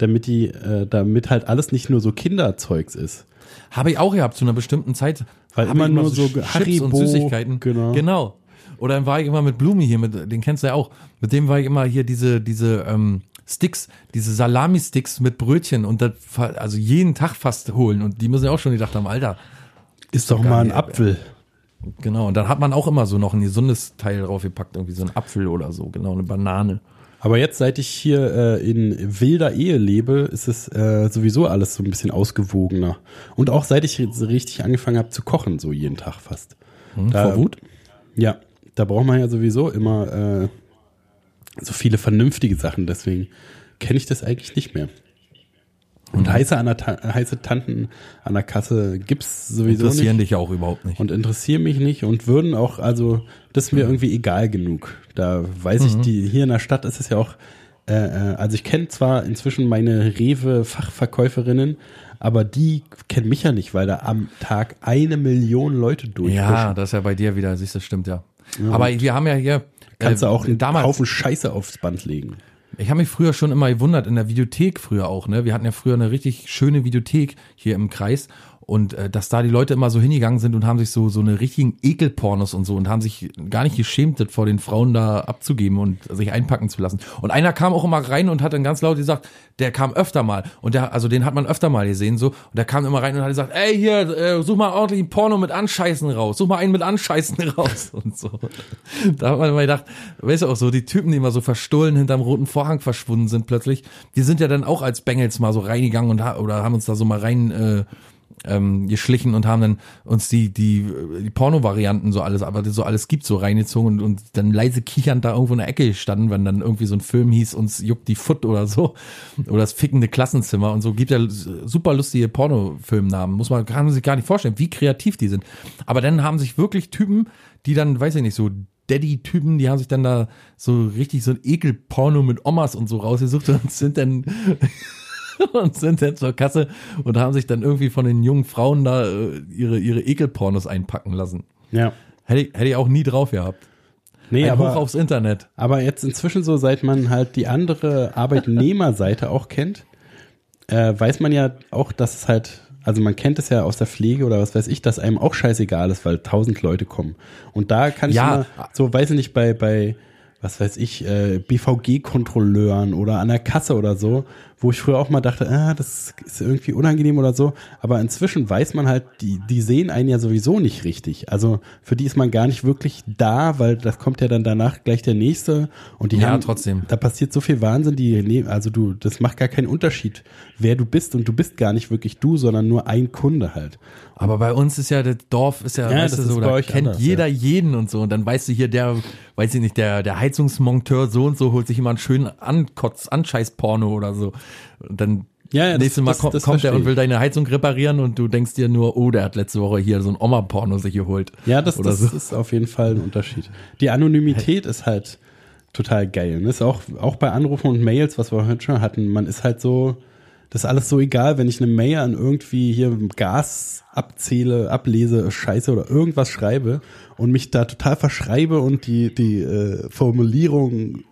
damit die, äh, damit halt alles nicht nur so Kinderzeugs ist. Habe ich auch gehabt zu einer bestimmten Zeit. Weil immer nur so Chips Haribo, und Süßigkeiten. genau. Genau. Oder dann war ich immer mit Blumi hier, mit, den kennst du ja auch. Mit dem war ich immer hier diese, diese ähm, Sticks, diese Salami-Sticks mit Brötchen und das also jeden Tag fast holen. Und die müssen ja auch schon gedacht haben, Alter. Ist doch geil, mal ein ja. Apfel. Genau. Und dann hat man auch immer so noch ein gesundes Teil draufgepackt, irgendwie so ein Apfel oder so, genau, eine Banane. Aber jetzt, seit ich hier äh, in wilder Ehe lebe, ist es äh, sowieso alles so ein bisschen ausgewogener. Und auch seit ich jetzt richtig angefangen habe zu kochen, so jeden Tag fast. Hm, Da- vor Wut? Ja, da braucht man ja sowieso immer äh, so viele vernünftige Sachen, deswegen kenne ich das eigentlich nicht mehr. Und Mhm. heiße, an der heiße Tanten an der Kasse gibt's sowieso Interessieren nicht dich ja auch überhaupt nicht. und interessieren mich nicht und würden auch, also das ist mir irgendwie egal genug. Da weiß ich, die hier in der Stadt ist es ja auch, äh, äh, also ich kenne zwar inzwischen meine Rewe-Fachverkäuferinnen, aber die kennen mich ja nicht, weil da am Tag eine Million Leute durchpushen. Ja, das ist ja bei dir wieder, siehst du, das stimmt ja. Aber wir haben ja hier. Kannst äh, du auch einen damals, Haufen Scheiße aufs Band legen. Ich habe mich früher schon immer gewundert, in der Videothek früher auch, ne? Wir hatten ja früher eine richtig schöne Videothek hier im Kreis. Und äh, dass da die Leute immer so hingegangen sind und haben sich so so eine richtigen Ekelpornos und so und haben sich gar nicht geschämt, vor den Frauen da abzugeben und sich einpacken zu lassen. Und einer kam auch immer rein und hat dann ganz laut gesagt, der kam öfter mal und der, also den hat man öfter mal gesehen so und der kam immer rein und hat gesagt, ey hier, äh, such mal ordentlich ein Porno mit Anscheißen raus, such mal einen mit Anscheißen raus und so. Da hat man immer gedacht, weißt du auch so, die Typen, die immer so verstohlen hinterm roten Vorhang verschwunden sind plötzlich, die sind ja dann auch als Bengels mal so reingegangen und ha oder haben uns da so mal rein äh, ähm, geschlichen und haben dann uns die die die Porno-Varianten so alles, aber so alles gibt so reingezogen und, und dann leise kichernd da irgendwo in der Ecke gestanden, wenn dann irgendwie so ein Film hieß, uns juckt die Foot oder so oder das fickende Klassenzimmer und so gibt ja super lustige Pornofilmnamen, muss man kann man sich gar nicht vorstellen, wie kreativ die sind. Aber dann haben sich wirklich Typen, die dann, weiß ich nicht, so Daddy-Typen, die haben sich dann da so richtig so ein Ekelporno mit Omas und so rausgesucht und sind dann und sind dann zur Kasse und haben sich dann irgendwie von den jungen Frauen da äh, ihre, ihre Ekelpornos einpacken lassen. Ja. Hätte ich, hätte ich auch nie drauf gehabt. Nee, Ein Hoch aber, aufs Internet. aber jetzt inzwischen so, seit man halt die andere Arbeitnehmerseite auch kennt, äh, weiß man ja auch, dass es halt, also man kennt es ja aus der Pflege oder was weiß ich, dass einem auch scheißegal ist, weil tausend Leute kommen. Und da kann ich Ja. immer, so weiß ich nicht, bei, bei, was weiß ich, äh, BVG-Kontrolleuren oder an der Kasse oder so, wo ich früher auch mal dachte, ah, das ist irgendwie unangenehm oder so. Aber inzwischen weiß man halt, die, die sehen einen ja sowieso nicht richtig. Also für die ist man gar nicht wirklich da, weil das kommt ja dann danach gleich der nächste und die Ja, haben, trotzdem. da passiert so viel Wahnsinn, die also du, das macht gar keinen Unterschied, wer du bist und du bist gar nicht wirklich du, sondern nur ein Kunde halt. Aber bei uns ist ja, das Dorf ist ja, Ja, weißt das du, so, da kennt anders, jeder ja. jeden und so. Und dann weißt du hier, der, weiß ich nicht, der, der Heizungsmonteur so und so holt sich immer einen schönen Ankotz, Anscheiß-Porno oder so. Und dann Ja, ja, nächstes Mal das- kommt, das kommt verstehe und will deine Heizung reparieren und du denkst dir nur, oh, der hat letzte Woche hier so ein Oma-Porno sich geholt. Ja, das, das so. ist auf jeden Fall ein Unterschied. Die Anonymität ist halt total geil. Ne? Ist auch, auch bei Anrufen und Mails, was wir heute schon hatten, man ist halt so, das ist alles so egal, wenn ich eine Mail an irgendwie hier Gas abzähle, ablese, scheiße oder irgendwas schreibe und mich da total verschreibe und die, die äh, Formulierung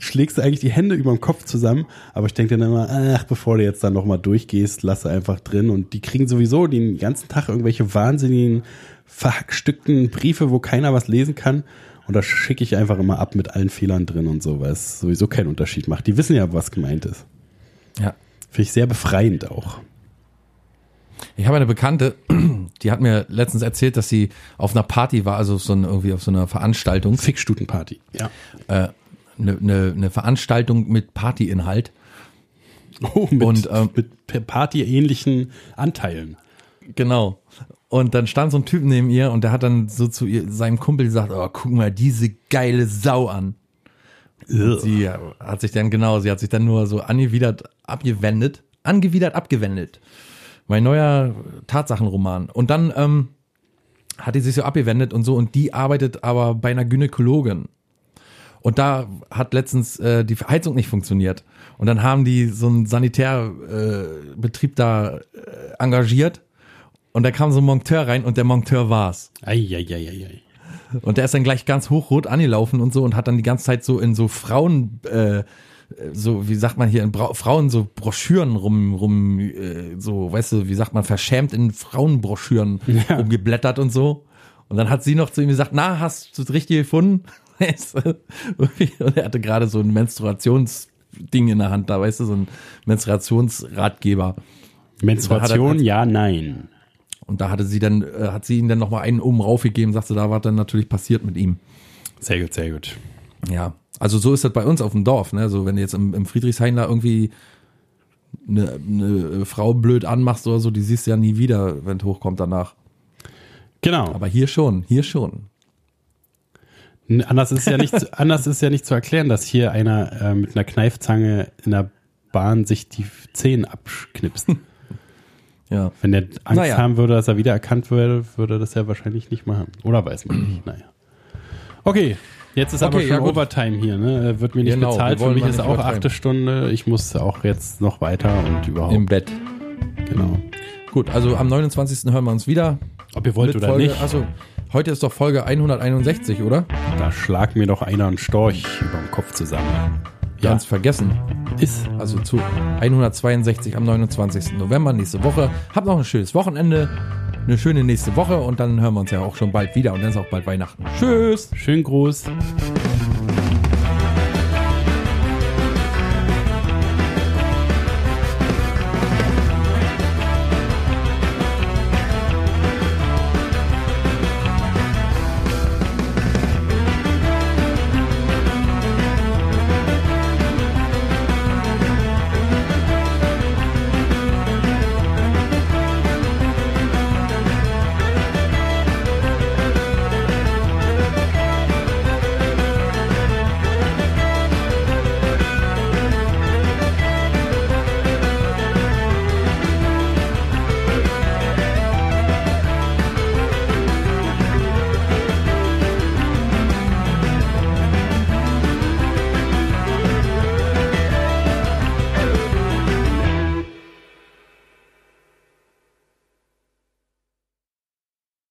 schlägst du eigentlich die Hände über dem Kopf zusammen, aber ich denke dann immer, ach, bevor du jetzt dann nochmal durchgehst, lass einfach drin und die kriegen sowieso den ganzen Tag irgendwelche wahnsinnigen, verhackstückten Briefe, wo keiner was lesen kann und da schicke ich einfach immer ab mit allen Fehlern drin und so, weil es sowieso keinen Unterschied macht. Die wissen ja, was gemeint ist. Ja. Finde ich sehr befreiend auch. Ich habe eine Bekannte, die hat mir letztens erzählt, dass sie auf einer Party war, also so ein, irgendwie auf so einer Veranstaltung, Fickstutenparty. Ja. äh, eine, eine, eine Veranstaltung mit Partyinhalt. Oh, mit, Und, ähm, mit Party-ähnlichen Anteilen. Genau. Und dann stand so ein Typ neben ihr und der hat dann so zu ihr, seinem Kumpel gesagt, oh, guck mal diese geile Sau an. Sie hat sich dann, genau, sie hat sich dann nur so angewidert abgewendet. Angewidert abgewendet. Mein neuer Tatsachenroman. Und dann ähm, hat die sich so abgewendet und so und die arbeitet aber bei einer Gynäkologin. Und da hat letztens äh, die Heizung nicht funktioniert. Und dann haben die so einen Sanitärbetrieb äh, Betrieb da äh, engagiert. Und da kam so ein Monteur rein und der Monteur war's. Eieieiei. Und der ist dann gleich ganz hochrot angelaufen und so und hat dann die ganze Zeit so in so Frauen, äh, so, wie sagt man hier, in Bra Frauen so Broschüren rum, rum, äh, so, weißt du, wie sagt man, verschämt in Frauenbroschüren Ja. rumgeblättert und so. Und dann hat sie noch zu ihm gesagt, na, hast du das richtig gefunden? Weißt du? Und er hatte gerade so ein Menstruationsding in der Hand da, weißt du, so ein Menstruationsratgeber. Menstruation, ja, nein. Und da hatte sie dann, äh, hat sie ihm dann nochmal einen oben raufgegeben, sagte, da war dann natürlich passiert mit ihm. Sehr gut, sehr gut. Ja, also so ist das bei uns auf dem Dorf. Ne? So wenn du jetzt im, im Friedrichshain da irgendwie eine, eine Frau blöd anmachst oder so, die siehst du ja nie wieder, wenn es hochkommt danach. Genau. Aber hier schon, hier schon. Anders ist ja nicht, zu- anders ist ja nicht zu erklären, dass hier einer äh, mit einer Kneifzange in der Bahn sich die Zähne abknipst. Ja. Wenn der Angst Naja. haben würde, dass er wieder erkannt würde, würde er das ja wahrscheinlich nicht machen. Oder weiß man nicht. Naja. Okay, jetzt ist aber Okay, schon ja. Overtime hier. Ne? Wird mir nicht Genau, bezahlt. Für mich ist auch achte Stunde. Ich muss auch jetzt noch weiter und überhaupt. Im Bett. genau. Gut, also am 29. hören wir uns wieder. Ob ihr wollt mit oder Folge, nicht, Also, heute ist doch Folge 161, oder? da schlag mir doch einer einen Storch über den Kopf zusammen. Ja, Ganz vergessen. ist. Also zu 162 am 29. November, nächste Woche. Habt noch ein schönes Wochenende, eine schöne nächste Woche und dann hören wir uns ja auch schon bald wieder und dann ist auch bald Weihnachten. Tschüss! Schönen Gruß.